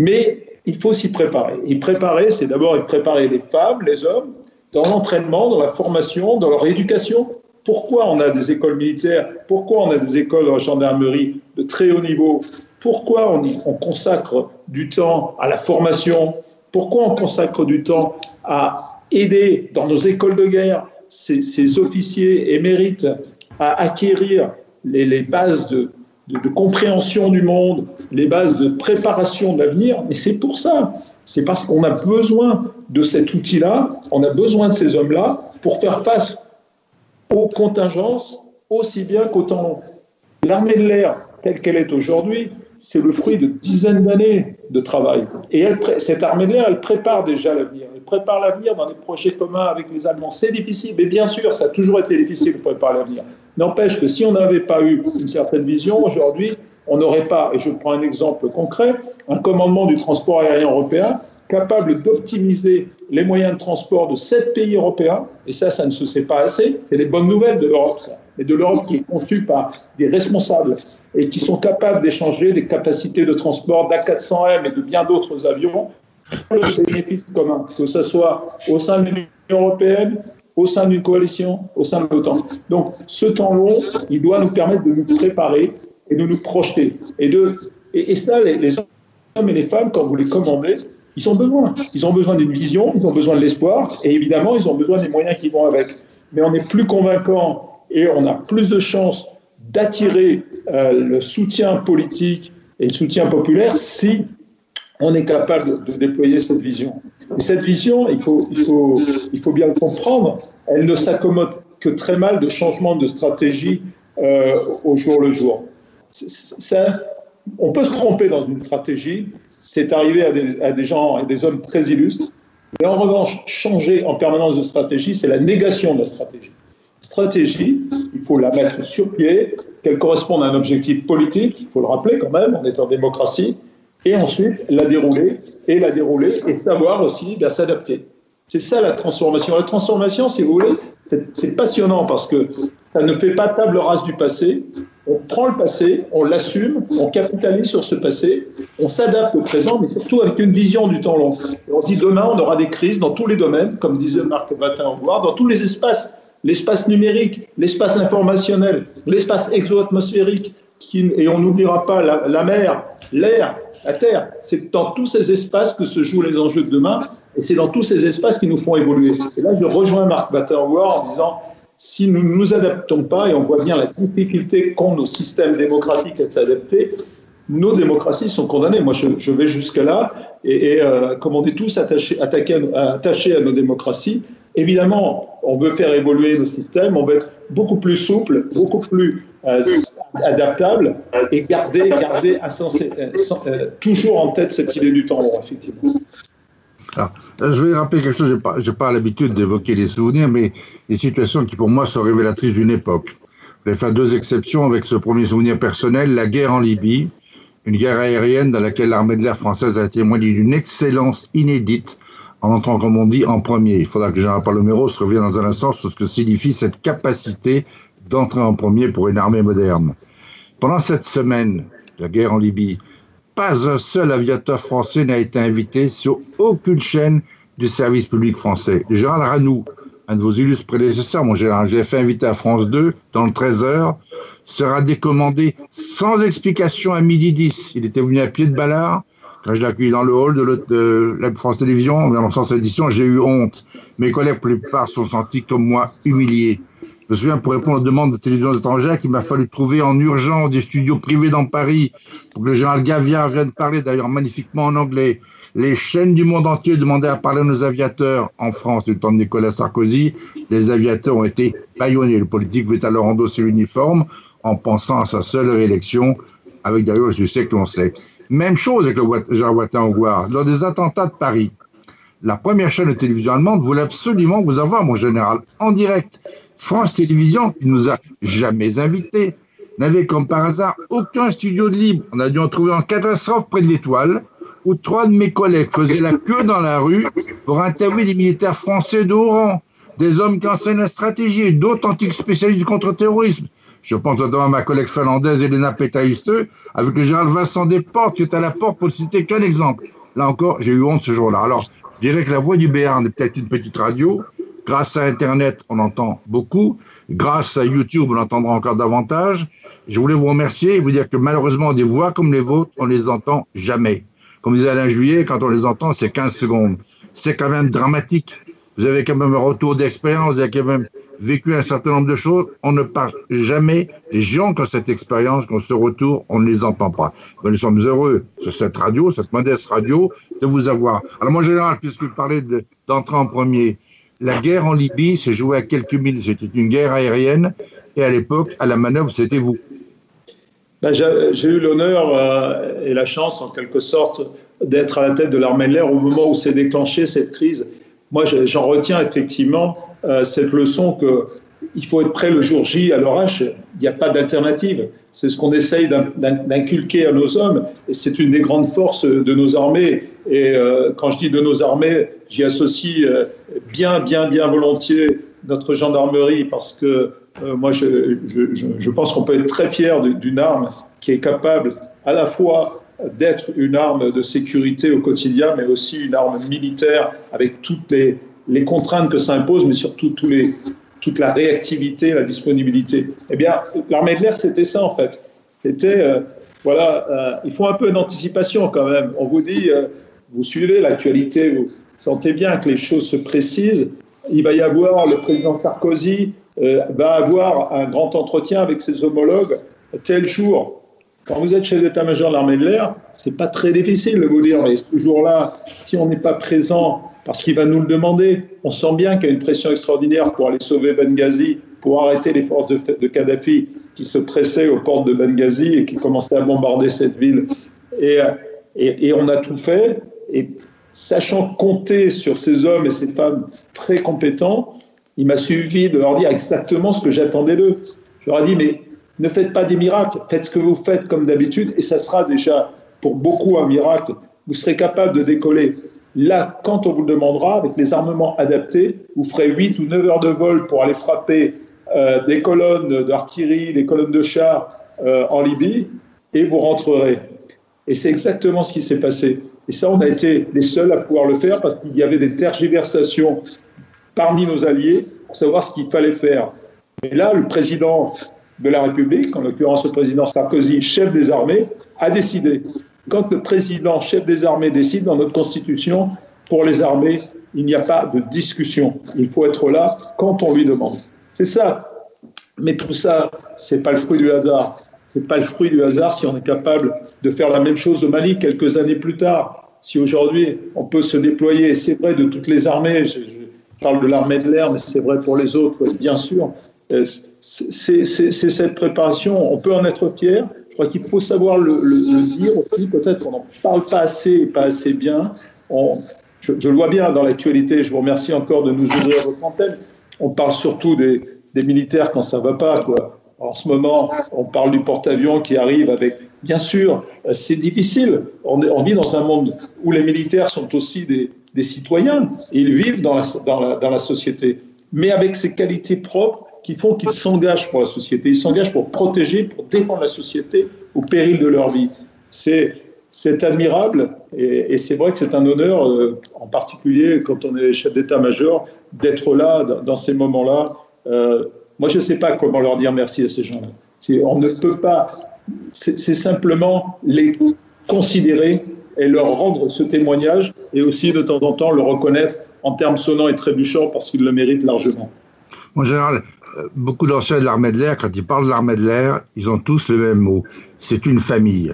Mais il faut s'y préparer. Y préparer, c'est d'abord préparer les femmes, les hommes, dans l'entraînement, dans la formation, dans leur éducation. Pourquoi on a des écoles militaires? Pourquoi on a des écoles de gendarmerie de très haut niveau? Pourquoi on, consacre du temps à la formation? Pourquoi on consacre du temps à aider dans nos écoles de guerre? Ces, officiers émérites à acquérir les bases de, de, compréhension du monde, les bases de préparation de l'avenir, mais c'est pour ça. C'est parce qu'on a besoin de cet outil-là, on a besoin de ces hommes-là pour faire face aux contingences aussi bien qu'au temps long. L'armée de l'air, telle qu'elle est aujourd'hui, c'est le fruit de dizaines d'années de travail. Et cette armée de l'air, elle prépare déjà l'avenir. Elle prépare l'avenir dans des projets communs avec les Allemands. C'est difficile, mais bien sûr, ça a toujours été difficile de préparer l'avenir. N'empêche que si on n'avait pas eu une certaine vision, aujourd'hui, on n'aurait pas, et je prends un exemple concret, un commandement du transport aérien européen capable d'optimiser les moyens de transport de sept pays européens, et ça, ça ne se sait pas assez, c'est les bonnes nouvelles de l'Europe, mais de l'Europe qui est conçue par des responsables et qui sont capables d'échanger des capacités de transport d'A400M et de bien d'autres avions pour le bénéfice commun, que ce soit au sein de l'Union européenne, au sein d'une coalition, au sein de l'OTAN. Donc ce temps long, il doit nous permettre de nous préparer et de nous projeter. Et, de, et, ça, les, les hommes et les femmes, quand vous les commandez, ils ont besoin. Ils ont besoin d'une vision, ils ont besoin de l'espoir, et évidemment, ils ont besoin des moyens qui vont avec. Mais on est plus convaincant et on a plus de chances d'attirer euh, le soutien politique et le soutien populaire si on est capable de, déployer cette vision. Et cette vision, il faut, bien le comprendre, elle ne s'accommode que très mal de changements de stratégie euh, au jour le jour. On peut se tromper dans une stratégie, c'est arrivé à des, à des gens et des hommes très illustres, mais en revanche, changer en permanence de stratégie, c'est la négation de la stratégie stratégie, il faut la mettre sur pied, qu'elle corresponde à un objectif politique, il faut le rappeler quand même, on est en démocratie, et ensuite la dérouler, et la dérouler, et savoir aussi bien s'adapter. C'est ça la transformation. La transformation, si vous voulez, c'est passionnant parce que ça ne fait pas table rase du passé. On prend le passé, on l'assume, on capitalise sur ce passé, on s'adapte au présent, mais surtout avec une vision du temps long. Et on dit demain, on aura des crises dans tous les domaines, comme disait Marc Vatin-Aumboire, dans tous les espaces l'espace numérique, l'espace informationnel, l'espace exo-atmosphérique, et on n'oubliera pas la, mer, l'air, la terre. C'est dans tous ces espaces que se jouent les enjeux de demain, et c'est dans tous ces espaces qui nous font évoluer. Et là, je rejoins Marc Batterwar en disant, si nous ne nous adaptons pas, et on voit bien la difficulté qu'ont nos systèmes démocratiques à s'adapter, nos démocraties sont condamnées. Moi, je, vais jusque-là, et, euh, comme on est tous attachés, attachés à nos démocraties, évidemment, on veut faire évoluer nos systèmes, on veut être beaucoup plus souple, beaucoup plus euh, adaptable, et garder, garder euh, euh, toujours en tête cette idée du temps long, effectivement. Alors, je vais rappeler quelque chose, je n'ai pas, l'habitude d'évoquer les souvenirs, mais des situations qui pour moi sont révélatrices d'une époque. Je vais faire deux exceptions avec ce premier souvenir personnel, la guerre en Libye, une guerre aérienne dans laquelle l'armée de l'air française a témoigné d'une excellence inédite en entrant, comme on dit, en premier. Il faudra que le général Palomero se revienne dans un instant sur ce que signifie cette capacité d'entrer en premier pour une armée moderne. Pendant cette semaine, la guerre en Libye, pas un seul aviateur français n'a été invité sur aucune chaîne du service public français. Le général Ranou, un de vos illustres prédécesseurs, mon général, j'ai fait inviter à France 2 dans le 13 h sera décommandé sans explication à midi 10. Il était venu à pied de Ballard. Quand je l'ai accueilli dans le hall de, la France Télévisions, lançant cette édition, j'ai eu honte. Mes collègues, pour la plupart, sont sentis comme moi humiliés. Je me souviens, pour répondre aux demandes de télévision étrangères, qu'il m'a fallu trouver en urgence des studios privés dans Paris pour que le général Gaviard vienne parler, d'ailleurs magnifiquement en anglais. Les chaînes du monde entier demandaient à parler à nos aviateurs. En France, du temps de Nicolas Sarkozy, les aviateurs ont été baillonnés. Le politique veut alors endosser l'uniforme en pensant à sa seule réélection, avec d'ailleurs le succès que l'on sait. Même chose avec le Jean Ouattara Lors des attentats de Paris, la première chaîne de télévision allemande voulait absolument vous avoir, mon général, en direct. France Télévisions, qui nous a jamais invités, n'avait comme par hasard aucun studio de libre. On a dû en trouver en catastrophe près de l'étoile, où trois de mes collègues faisaient la queue dans la rue pour interviewer des militaires français de haut rang, des hommes qui enseignent la stratégie d'authentiques spécialistes du contre-terrorisme. Je pense notamment à ma collègue finlandaise Elena Petaiste, avec le général Vincent Desportes qui est à la porte pour ne citer qu'un exemple. Là encore, j'ai eu honte ce jour-là. Alors, je dirais que la voix du Béarn est peut-être une petite radio. Grâce à Internet, on entend beaucoup. Grâce à YouTube, on entendra encore davantage. Je voulais vous remercier et vous dire que malheureusement, des voix comme les vôtres, on les entend jamais. Comme disait Alain Juillet, quand on les entend, c'est 15 secondes. C'est quand même dramatique. Vous avez quand même un retour d'expérience, vous avez quand même vécu un certain nombre de choses. On ne parle jamais. Les gens qui ont cette expérience, qui ont ce retour, on ne les entend pas. nous sommes heureux sur cette radio, cette modeste radio, de vous avoir. Alors, mon général, puisque vous parlez d'entrer en premier, la guerre en Libye s'est jouée à quelques milles. C'était une guerre aérienne. Et à l'époque, à la manœuvre, c'était vous. Ben, j'ai eu l'honneur euh, et la chance, en quelque sorte, d'être à la tête de l'armée de l'air au moment où s'est déclenchée cette crise. Moi, j'en retiens effectivement euh, cette leçon que il faut être prêt le jour J à l'orage. Il n'y a pas d'alternative. C'est ce qu'on essaye d'inculquer à nos hommes, c'est une des grandes forces de nos armées. Et euh, quand je dis de nos armées, j'y associe bien, bien, bien volontiers notre gendarmerie, parce que euh, moi, je, pense qu'on peut être très fier d'une arme qui est capable à la fois d'être une arme de sécurité au quotidien, mais aussi une arme militaire avec toutes les, contraintes que ça impose, mais surtout toute la réactivité, la disponibilité. Eh bien, l'armée de l'air, c'était ça en fait. C'était, euh, voilà, euh, il faut un peu d'anticipation quand même. On vous dit, vous suivez l'actualité, vous sentez bien que les choses se précisent. Il va y avoir le président Sarkozy euh, va avoir un grand entretien avec ses homologues tel jour. Quand vous êtes chef d'état-major de l'armée de l'air, c'est pas très difficile de vous dire, mais ce jour-là, si on n'est pas présent parce qu'il va nous le demander, on sent bien qu'il y a une pression extraordinaire pour aller sauver Benghazi, pour arrêter les forces de, de Kadhafi qui se pressaient aux portes de Benghazi et qui commençaient à bombarder cette ville. Et, et, et on a tout fait. Et sachant compter sur ces hommes et ces femmes très compétents, il m'a suffi de leur dire exactement ce que j'attendais d'eux. Je leur ai dit, mais ne faites pas des miracles, faites ce que vous faites comme d'habitude, et ça sera déjà pour beaucoup un miracle. Vous serez capable de décoller. Là, quand on vous le demandera, avec les armements adaptés, vous ferez 8 ou 9 heures de vol pour aller frapper euh, des colonnes d'artillerie, des colonnes de chars euh, en Libye, et vous rentrerez. Et c'est exactement ce qui s'est passé. Et ça, on a été les seuls à pouvoir le faire parce qu'il y avait des tergiversations parmi nos alliés pour savoir ce qu'il fallait faire. Et là, le président de la République, en l'occurrence le président Sarkozy, chef des armées, a décidé. Quand le président chef des armées décide dans notre Constitution, pour les armées, il n'y a pas de discussion. Il faut être là quand on lui demande. C'est ça. Mais tout ça, c'est pas le fruit du hasard. C'est pas le fruit du hasard si on est capable de faire la même chose au Mali quelques années plus tard. Si aujourd'hui on peut se déployer, c'est vrai de toutes les armées. Je, je parle de l'armée de l'air, mais c'est vrai pour les autres, bien sûr. Euh, c'est cette préparation, on peut en être fier. Je crois qu'il faut savoir le, dire aussi. Peut-être qu'on n'en parle pas assez et pas assez bien. je, le vois bien dans l'actualité. Je vous remercie encore de nous ouvrir votre antenne. On parle surtout des, militaires quand ça ne va pas. En ce moment, on parle du porte-avions qui arrive avec. Bien sûr, c'est difficile. On, vit dans un monde où les militaires sont aussi des, des citoyens. Ils vivent dans la, société, mais avec ces qualités propres qui font qu'ils s'engagent pour la société. Ils s'engagent pour protéger, pour défendre la société au péril de leur vie. C'est c'est admirable et, c'est vrai que c'est un honneur, euh, en particulier quand on est chef d'état-major, d'être là dans ces moments-là. Euh, moi, je ne sais pas comment leur dire merci à ces gens-là. On ne peut pas, c'est simplement les considérer et leur rendre ce témoignage et aussi de temps en temps le reconnaître en termes sonnants et trébuchants parce qu'ils le méritent largement. En général, euh, beaucoup d'anciens de l'armée de l'air, quand ils parlent de l'armée de l'air, ils ont tous le même mot. C'est une famille.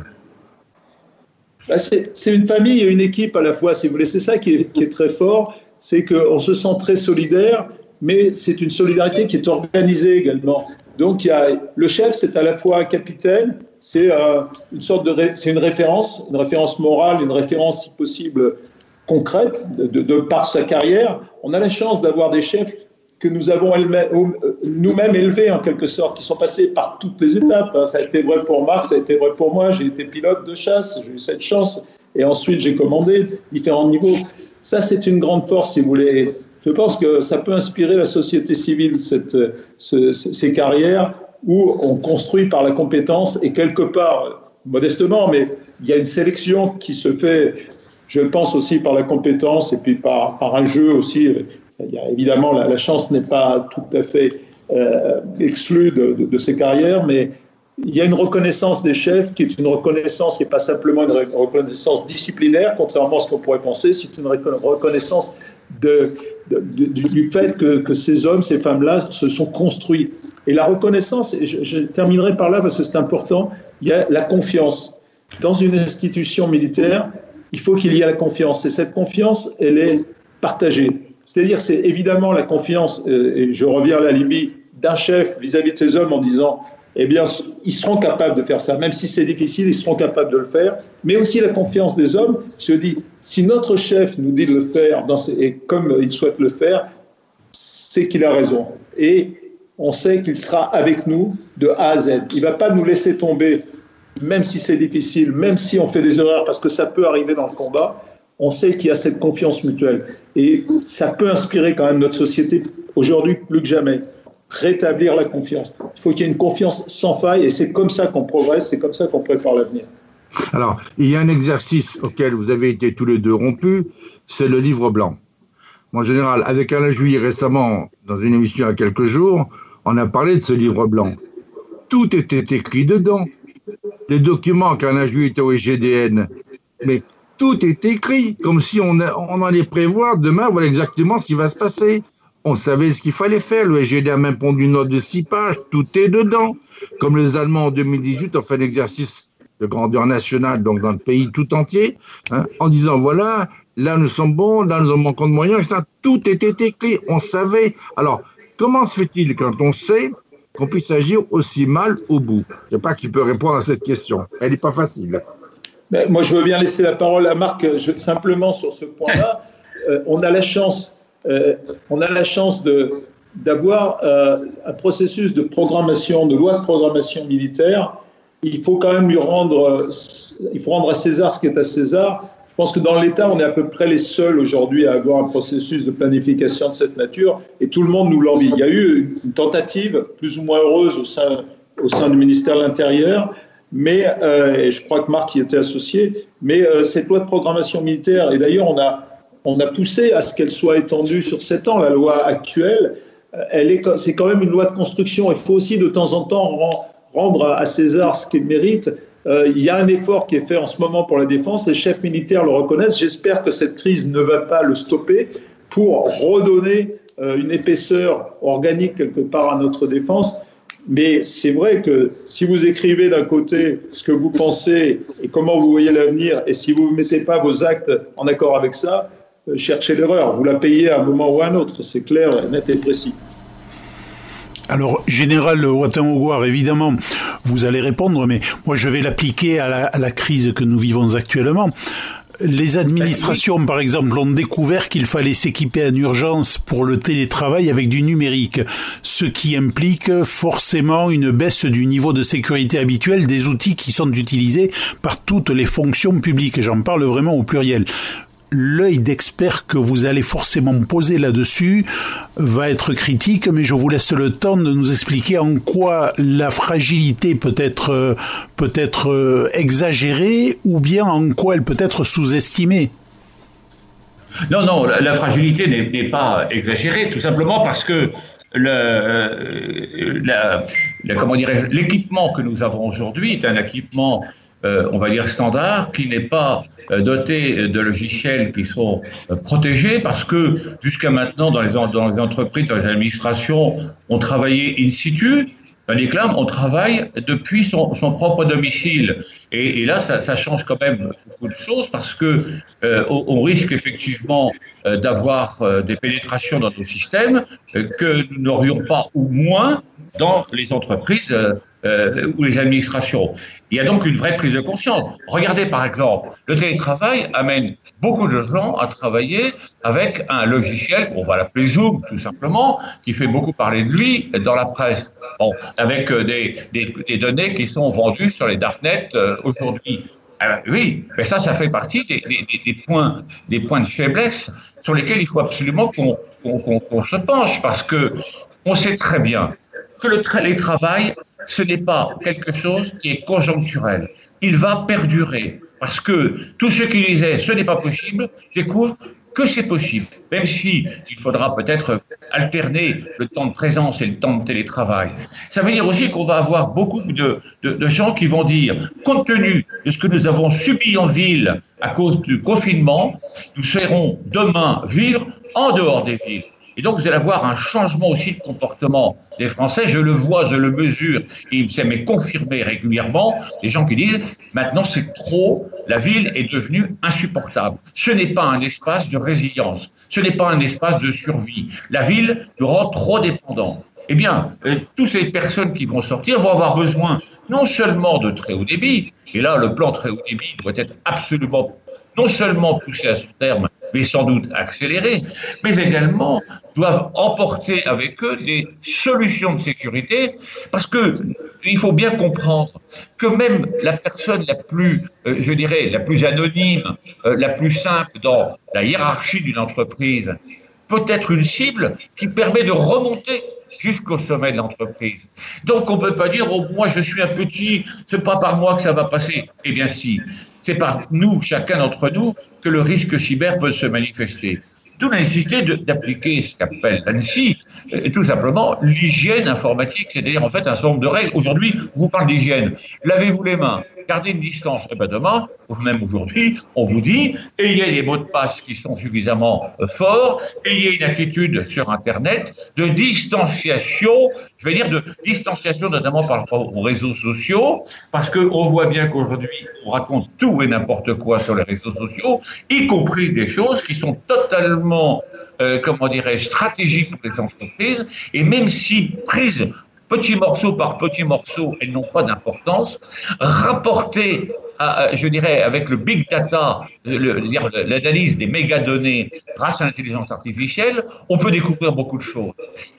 Bah, c'est une famille et une équipe à la fois, si vous voulez. C'est ça qui est, qui est, très fort, c'est qu'on se sent très solidaire, mais c'est une solidarité qui est organisée également. Donc il y a, le chef, c'est à la fois un capitaine, c'est euh, une sorte de, une référence, une référence morale, une référence si possible concrète de, par sa carrière. On a la chance d'avoir des chefs que nous avons euh, nous-mêmes élevés en quelque sorte, qui sont passés par toutes les étapes. Ça a été vrai pour Marc, ça a été vrai pour moi. J'ai été pilote de chasse, j'ai eu cette chance, et ensuite j'ai commandé différents niveaux. Ça, c'est une grande force, si vous voulez. Je pense que ça peut inspirer la société civile, cette, ces carrières, où on construit par la compétence et quelque part, modestement, mais il y a une sélection qui se fait, je pense aussi par la compétence et puis par, un jeu aussi. Il y a, évidemment, la, chance n'est pas tout à fait euh, exclue de, de, ces carrières, mais il y a une reconnaissance des chefs qui est une reconnaissance qui n'est pas simplement une reconnaissance disciplinaire, contrairement à ce qu'on pourrait penser, c'est une reconnaissance du, fait que, ces hommes, ces femmes-là se sont construits. Et la reconnaissance, et je, je terminerai par là parce que c'est important, il y a la confiance. Dans une institution militaire, il faut qu'il y ait la confiance. Et cette confiance, elle est partagée. C'est-à-dire, c'est évidemment la confiance, euh, et je reviens à la Libye, d'un chef vis-à-vis de ses hommes en disant, eh bien, ils seront capables de faire ça, même si c'est difficile, ils seront capables de le faire. Mais aussi la confiance des hommes. Je dis, si notre chef nous dit de le faire, et comme il souhaite le faire, c'est qu'il a raison. Et on sait qu'il sera avec nous de A à Z. Il ne va pas nous laisser tomber, même si c'est difficile, même si on fait des erreurs, parce que ça peut arriver dans le combat. On sait qu'il y a cette confiance mutuelle. Et ça peut inspirer quand même notre société aujourd'hui plus que jamais rétablir la confiance. Il faut qu'il y ait une confiance sans faille et c'est comme ça qu'on progresse, c'est comme ça qu'on prépare l'avenir. Alors, il y a un exercice auquel vous avez été tous les deux rompus, c'est le livre blanc. En général, avec Alain Juillet récemment, dans une émission il y a quelques jours, on a parlé de ce livre blanc. Tout était écrit dedans. Les documents qu'Alain Juillet était au GDN, mais tout est écrit, comme si on, on allait prévoir demain, voilà exactement ce qui va se passer. On savait ce qu'il fallait faire. Le SGD a même pondu une note de six pages. Tout est dedans. Comme les Allemands en 2018 ont fait un exercice de grandeur nationale, donc dans le pays tout entier, hein, en disant voilà, là nous sommes bons, là nous manquons de moyens, etc. Tout était écrit. On savait. Alors, comment se fait-il quand on sait qu'on puisse agir aussi mal au bout? Je ne sais pas qui peut répondre à cette question. Elle n'est pas facile. Mais moi, je veux bien laisser la parole à Marc simplement sur ce point-là. Euh, on a la chance euh, on a la chance d'avoir euh, un processus de programmation, de loi de programmation militaire. Il faut quand même lui rendre, il faut rendre à César ce qui est à César. Je pense que dans l'État, on est à peu près les seuls aujourd'hui à avoir un processus de planification de cette nature et tout le monde nous l'envie. Il y a eu une tentative plus ou moins heureuse au sein, au sein du ministère de l'Intérieur, mais euh, et je crois que Marc y était associé, mais cette loi de programmation militaire, et d'ailleurs on a, on a poussé à ce qu'elle soit étendue sur sept ans. La loi actuelle, euh, elle est, c'est quand même une loi de construction. Il faut aussi de temps en temps rendre à César ce qu'il mérite. Euh, il y a un effort qui est fait en ce moment pour la défense. Les chefs militaires le reconnaissent. J'espère que cette crise ne va pas le stopper pour redonner euh, une épaisseur organique quelque part à notre défense. Mais c'est vrai que si vous écrivez d'un côté ce que vous pensez et comment vous voyez l'avenir, et si vous ne mettez pas vos actes en accord avec ça, chercher l'erreur. Vous la payez à un moment ou à un autre, c'est clair, net et précis. Alors, Général Watton évidemment, vous allez répondre, mais moi je vais l'appliquer à, la, crise que nous vivons actuellement. Les administrations, par exemple, ont découvert qu'il fallait s'équiper en urgence pour le télétravail avec du numérique, ce qui implique forcément une baisse du niveau de sécurité habituel des outils qui sont utilisés par toutes les fonctions publiques. J'en parle vraiment au pluriel l'œil d'expert que vous allez forcément poser là-dessus va être critique, mais je vous laisse le temps de nous expliquer en quoi la fragilité peut être, euh, euh, exagérée ou bien en quoi elle peut être sous-estimée. Non, non, la, fragilité n'est pas exagérée, tout simplement parce que le, comment l'équipement que nous avons aujourd'hui est un équipement, euh, on va dire, standard, qui n'est pas euh, dotés de logiciels qui sont euh, protégés parce que jusqu'à maintenant, dans les, entreprises, dans les administrations, on travaillait in situ. Clans, on travaille depuis son, propre domicile. Et, là, ça, change quand même beaucoup de choses parce que euh, on, risque effectivement d'avoir des pénétrations dans nos systèmes que nous n'aurions pas ou moins dans les entreprises euh, ou les administrations. Il y a donc une vraie prise de conscience. Regardez par exemple, le télétravail amène beaucoup de gens à travailler avec un logiciel, on va l'appeler Zoom tout simplement, qui fait beaucoup parler de lui dans la presse. Bon, avec euh, des, des, données qui sont vendues sur les darknets euh, aujourd'hui. oui, mais ça, ça fait partie des, des, points, des points de faiblesse sur lesquels il faut absolument qu'on qu'on se penche, parce que on sait très bien que le télétravail ce n'est pas quelque chose qui est conjoncturel. Il va perdurer parce que tous ceux qui disaient ce n'est pas possible découvrent que c'est possible, même si il faudra peut-être alterner le temps de présence et le temps de télétravail. Ça veut dire aussi qu'on va avoir beaucoup de, de, gens qui vont dire, compte tenu de ce que nous avons subi en ville à cause du confinement, nous serons demain vivre en dehors des villes. Et donc, vous allez avoir un changement aussi de comportement des Français. Je le vois, je le mesure, et ça m'est confirmé régulièrement. Les gens qui disent maintenant c'est trop, la ville est devenue insupportable. Ce n'est pas un espace de résilience, ce n'est pas un espace de survie. La ville nous rend trop dépendants. Eh bien, euh, toutes ces personnes qui vont sortir vont avoir besoin non seulement de très haut débit, et là, le plan très haut débit doit être absolument non seulement poussé à son terme, mais sans doute accéléré, mais également doivent emporter avec eux des solutions de sécurité, parce que il faut bien comprendre que même la personne la plus, euh, je dirais, la plus anonyme, euh, la plus simple dans la hiérarchie d'une entreprise, peut être une cible qui permet de remonter jusqu'au sommet de l'entreprise. Donc on ne peut pas dire, oh, moi je suis un petit, c'est pas par moi que ça va passer. Eh bien si, c'est par nous, chacun d'entre nous, que le risque cyber peut se manifester. La nécessité d'appliquer ce qu'appelle l'ANSI, tout simplement l'hygiène informatique, c'est-à-dire en fait un certain nombre de règles. Aujourd'hui, vous parle d'hygiène. Lavez-vous les mains, gardez une distance. Et eh bien demain, ou même aujourd'hui, on vous dit, ayez des mots de passe qui sont suffisamment euh, forts, ayez une attitude sur Internet de distanciation, je vais dire de distanciation notamment par rapport aux réseaux sociaux, parce qu'on voit bien qu'aujourd'hui, on raconte tout et n'importe quoi sur les réseaux sociaux, y compris des choses qui sont totalement euh, comment dirais-je, stratégiques pour les entreprises, et même si prises petit morceau par petit morceau, elles n'ont pas d'importance. Rapportées, je dirais, avec le big data, l'analyse des mégadonnées grâce à l'intelligence artificielle, on peut découvrir beaucoup de choses.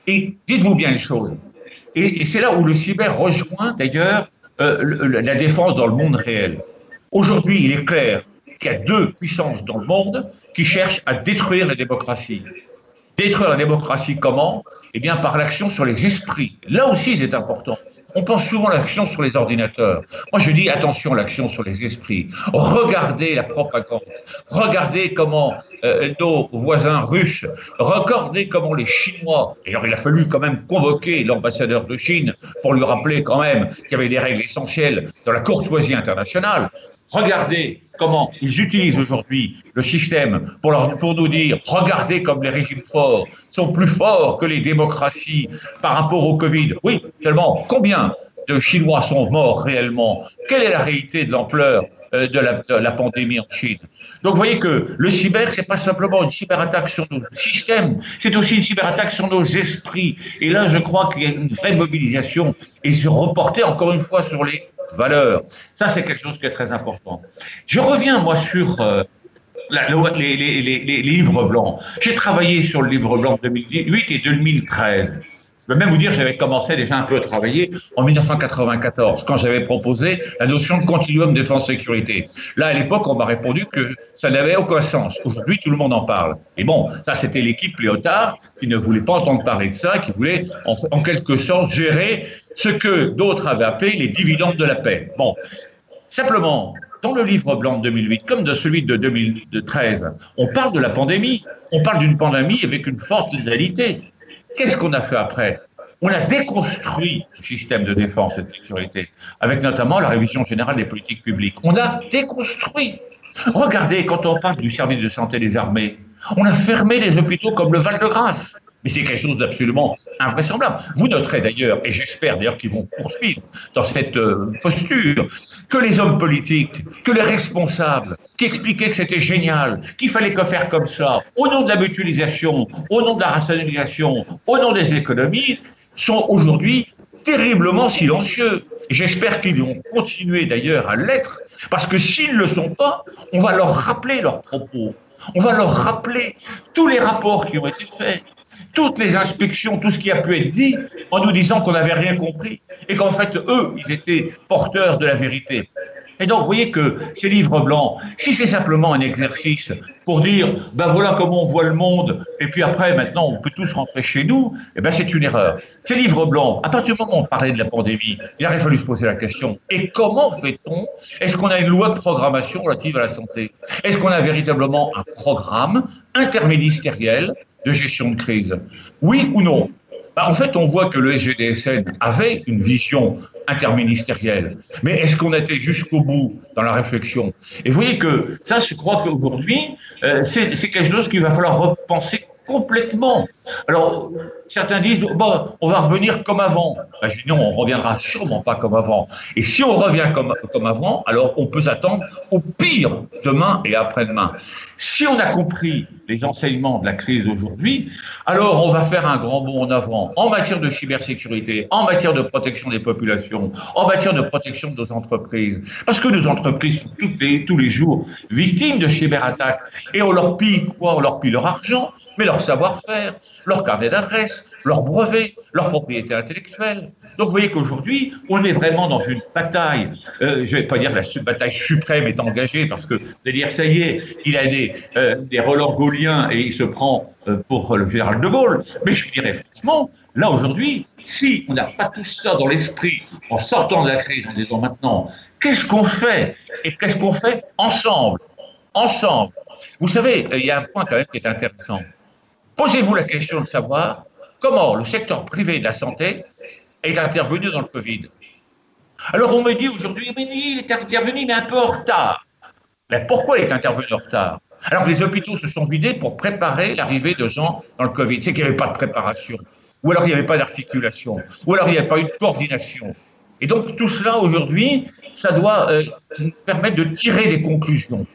Et dites-vous bien les choses. Et, c'est là où le cyber rejoint d'ailleurs euh, la défense dans le monde réel. Aujourd'hui, il est clair qu'il y a deux puissances dans le monde qui cherchent à détruire la démocratie. Détruire la démocratie comment? Eh bien par l'action sur les esprits. Là aussi c'est important. On pense souvent à l'action sur les ordinateurs. Moi je dis attention à l'action sur les esprits. Regardez la propagande. Regardez comment euh, nos voisins russes, regardez comment les Chinois, d'ailleurs il a fallu quand même convoquer l'ambassadeur de Chine pour lui rappeler quand même qu'il y avait des règles essentielles dans la courtoisie internationale. Regardez comment ils utilisent aujourd'hui le système pour, pour nous dire, regardez comme les régimes forts sont plus forts que les démocraties par rapport au Covid. Oui, seulement combien de Chinois sont morts réellement Quelle est la réalité de l'ampleur euh, de la, pandémie en Chine? Donc vous voyez que le cyber, c'est pas simplement une cyberattaque sur nos systèmes, c'est aussi une cyberattaque sur nos esprits. Et là, je crois qu'il y a une vraie mobilisation et se reporter encore une fois sur les valeurs. Ça, c'est quelque chose qui est très important. Je reviens, moi, sur euh, les, les, livres blancs. J'ai travaillé sur le livre blanc 2008 et 2013. Je peux même vous dire, j'avais commencé déjà un peu à travailler en 1994, quand j'avais proposé la notion de continuum défense-sécurité. Là, à l'époque, on m'a répondu que ça n'avait aucun sens. Aujourd'hui, tout le monde en parle. Et bon, ça, c'était l'équipe Léotard qui ne voulait pas entendre parler de ça, qui voulait, en, quelque sorte, gérer ce que d'autres avaient appelé les dividendes de la paix. Bon, simplement, dans le livre blanc de 2008, comme de celui de 2013, on parle de la pandémie. On parle d'une pandémie avec une forte létalité. Qu'est-ce qu'on a fait après? On a déconstruit le système de défense et de sécurité, avec notamment la révision générale des politiques publiques. On a déconstruit. Regardez, quand on parle du service de santé des armées, on a fermé les hôpitaux comme le Val-de-Grâce. Mais c'est quelque chose d'absolument invraisemblable. Vous noterez d'ailleurs, et j'espère d'ailleurs qu'ils vont poursuivre dans cette euh, posture, que les hommes politiques, que les responsables, qui expliquaient que c'était génial, qu'il fallait que faire comme ça, au nom de la mutualisation, au nom de la rationalisation, au nom des économies, sont aujourd'hui terriblement silencieux. J'espère qu'ils vont continuer d'ailleurs à l'être, parce que s'ils ne le sont pas, on va leur rappeler leurs propos. On va leur rappeler tous les rapports qui ont été faits, toutes les inspections, tout ce qui a pu être dit, en nous disant qu'on n'avait rien compris et qu'en fait, eux, ils étaient porteurs de la vérité. Et donc, vous voyez que ces livres blancs, si c'est simplement un exercice pour dire, ben voilà comment on voit le monde, et puis après, maintenant, on peut tous rentrer chez nous, eh ben c'est une erreur. Ces livres blancs, à partir du moment où on parlait de la pandémie, il aurait fallu se poser la question, et comment fait-on? Est-ce qu'on a une loi de programmation relative à la santé? Est-ce qu'on a véritablement un programme interministériel de gestion de crise Oui ou non? Bah, En fait, on voit que le SGDSN avait une vision interministérielle. Mais est-ce qu'on était jusqu'au bout dans la réflexion? Et vous voyez que ça, je crois qu'aujourd'hui, euh, c'est quelque chose qu'il va falloir repenser complètement. Alors, certains disent, bon, on va revenir comme avant. Ben, je dis non, on reviendra sûrement pas comme avant. Et si on revient comme, comme avant, alors on peut s'attendre au pire demain et après-demain. Si on a compris les enseignements de la crise d'aujourd'hui, alors on va faire un grand bond en avant en matière de cybersécurité, en matière de protection des populations, en matière de protection de nos entreprises. Parce que nos entreprises sont tous les, tous les jours victimes de cyberattaques. Et on leur pille quoi? On leur pille leur argent, mais leur savoir-faire, leur carnet d'adresse, leur brevet, leur propriété intellectuelle. Donc vous voyez qu'aujourd'hui, on est vraiment dans une bataille, euh, je ne vais pas dire la bataille suprême est engagée, parce que cest dire ça y est, il a des, euh, des gauliens et il se prend euh, pour le général de Gaulle, mais je dirais franchement, là aujourd'hui, si on n'a pas tout ça dans l'esprit en sortant de la crise, en disant maintenant, qu'est-ce qu'on fait Et qu'est-ce qu'on fait ensemble Ensemble? Vous savez, il y a un point quand même qui est intéressant. Posez-vous la question de savoir comment le secteur privé de la santé est intervenu dans le Covid. Alors on me dit aujourd'hui, il est intervenu mais un peu en retard. Mais pourquoi il est intervenu en retard? Alors les hôpitaux se sont vidés pour préparer l'arrivée de gens dans le Covid. C'est qu'il n'y avait pas de préparation, ou alors il n'y avait pas d'articulation, ou alors il n'y avait pas eu de coordination. Et donc tout cela aujourd'hui, ça doit euh, nous permettre de tirer des conclusions.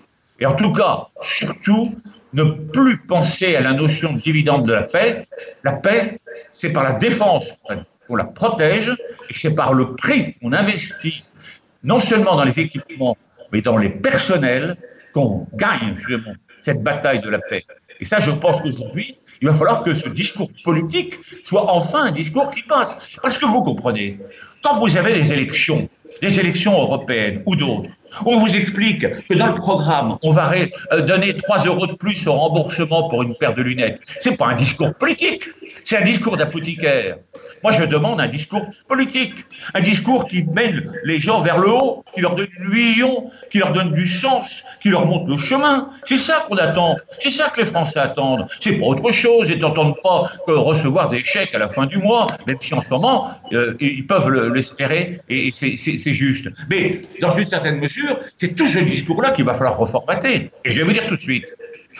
Et en tout cas, surtout, ne plus penser à la notion de dividende de la paix. La paix, c'est par la défense qu'on protège et c'est par le prix qu'on investit, non seulement dans les équipements, mais dans les personnels, qu'on gagne justement cette bataille de la paix. Et ça, je pense qu'aujourd'hui, il va falloir que ce discours politique soit enfin un discours qui passe. Parce que vous comprenez, quand vous avez des élections, des élections européennes ou d'autres, on vous explique que dans le programme, on va euh, donner 3 euros de plus au remboursement pour une paire de lunettes. C'est pas un discours politique, c'est un discours d'apothicaire. Moi, je demande un discours politique, un discours qui mène les gens vers le haut, qui leur donne une vision, qui leur donne du sens, qui leur montre le chemin. C'est ça qu'on attend. C'est ça que les Français attendent. C'est pas autre chose. Ils n'entendent pas recevoir des chèques à la fin du mois, même si en ce moment, euh, ils peuvent l'espérer et c'est juste. Mais dans une certaine mesure, c'est tout ce discours-là qu'il va falloir reformater. Et je vais vous dire tout de suite,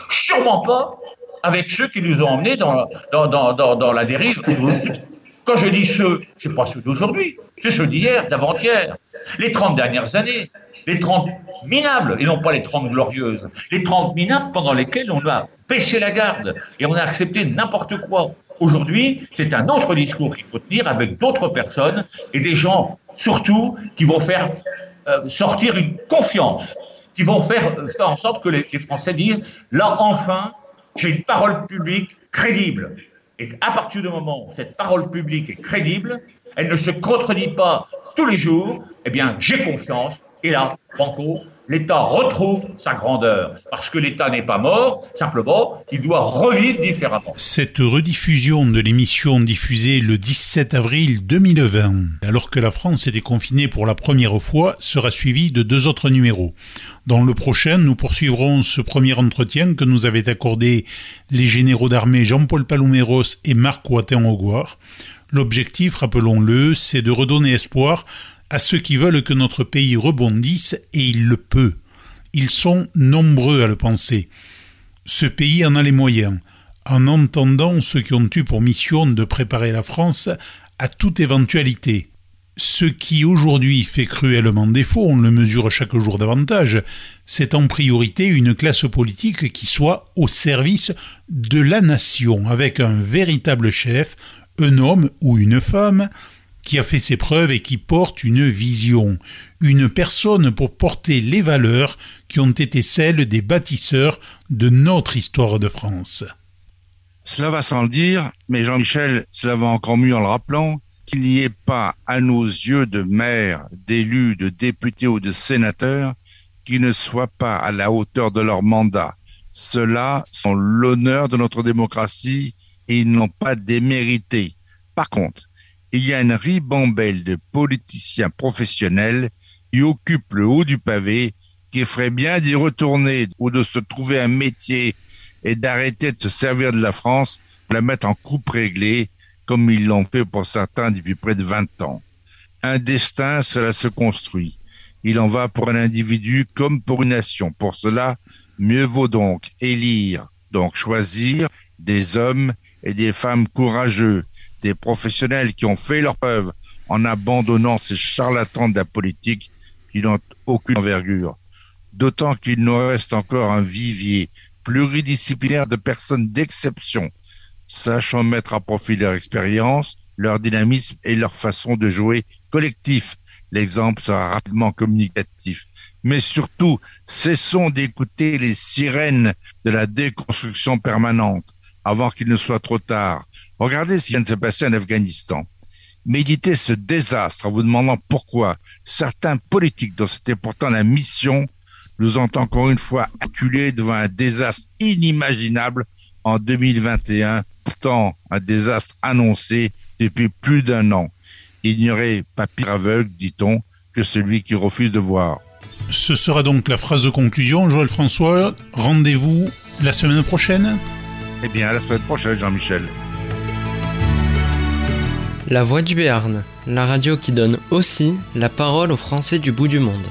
sûrement pas avec ceux qui nous ont emmenés dans, dans, la dérive. Quand je dis ceux, c'est pas ceux d'aujourd'hui, c'est ceux d'hier, d'avant-hier. Les 30 dernières années, les 30 minables, et non pas les 30 glorieuses, les 30 minables pendant lesquelles on a baissé la garde et on a accepté n'importe quoi. Aujourd'hui, c'est un autre discours qu'il faut tenir avec d'autres personnes et des gens, surtout, qui vont faire euh, sortir une confiance, qui vont faire, en sorte que les, Français disent, là enfin, j'ai une parole publique crédible. Et à partir du moment où cette parole publique est crédible, elle ne se contredit pas tous les jours, eh bien, j'ai confiance. Et là, Banco, l'État retrouve sa grandeur. Parce que l'État n'est pas mort, simplement, il doit revivre différemment. Cette rediffusion de l'émission diffusée le 17 avril 2020, alors que la France était confinée pour la première fois, sera suivie de deux autres numéros. Dans le prochain, nous poursuivrons ce premier entretien que nous avaient accordé les généraux d'armée Jean-Paul Paloméros et Marc Ouattin-Augoire. L'objectif, rappelons-le, c'est de redonner espoir à ceux qui veulent que notre pays rebondisse, et il le peut. Ils sont nombreux à le penser. Ce pays en a les moyens, en entendant ceux qui ont eu pour mission de préparer la France à toute éventualité. Ce qui aujourd'hui fait cruellement défaut, on le mesure chaque jour davantage, c'est en priorité une classe politique qui soit au service de la nation, avec un véritable chef, un homme ou une femme, qui a fait ses preuves et qui porte une vision, une personne pour porter les valeurs qui ont été celles des bâtisseurs de notre histoire de France. Cela va sans le dire, mais Jean-Michel, cela va encore mieux en le rappelant, qu'il n'y ait pas à nos yeux de maires, d'élus, de députés ou de sénateurs qui ne soient pas à la hauteur de leur mandat. Ceux-là sont l'honneur de notre démocratie et ils n'ont pas démérité. Par contre, il y a une ribambelle de politiciens professionnels qui occupent le haut du pavé, qui ferait bien d'y retourner ou de se trouver un métier et d'arrêter de se servir de la France pour la mettre en coupe réglée, comme ils l'ont fait pour certains depuis près de 20 ans. Un destin, cela se construit. Il en va pour un individu comme pour une nation. Pour cela, mieux vaut donc élire, donc choisir des hommes et des femmes courageux, des professionnels qui ont fait leur preuve en abandonnant ces charlatans de la politique qui n'ont aucune envergure. D'autant qu'il nous reste encore un vivier pluridisciplinaire de personnes d'exception, sachant mettre à profit leur expérience, leur dynamisme et leur façon de jouer collectif. L'exemple sera rapidement communicatif. Mais surtout, cessons d'écouter les sirènes de la déconstruction permanente avant qu'il ne soit trop tard. Regardez ce qui vient de se passer en Afghanistan. Méditez ce désastre en vous demandant pourquoi certains politiques dont c'était pourtant la mission nous ont encore une fois acculés devant un désastre inimaginable en 2021, pourtant un désastre annoncé depuis plus d'un an. Il n'y aurait pas pire aveugle, dit-on, que celui qui refuse de voir. Ce sera donc la phrase de conclusion. Joël François, rendez-vous la semaine prochaine? Eh bien, à la semaine prochaine, Jean-Michel. La Voix du Béarn, la radio qui donne aussi la parole aux Français du bout du monde.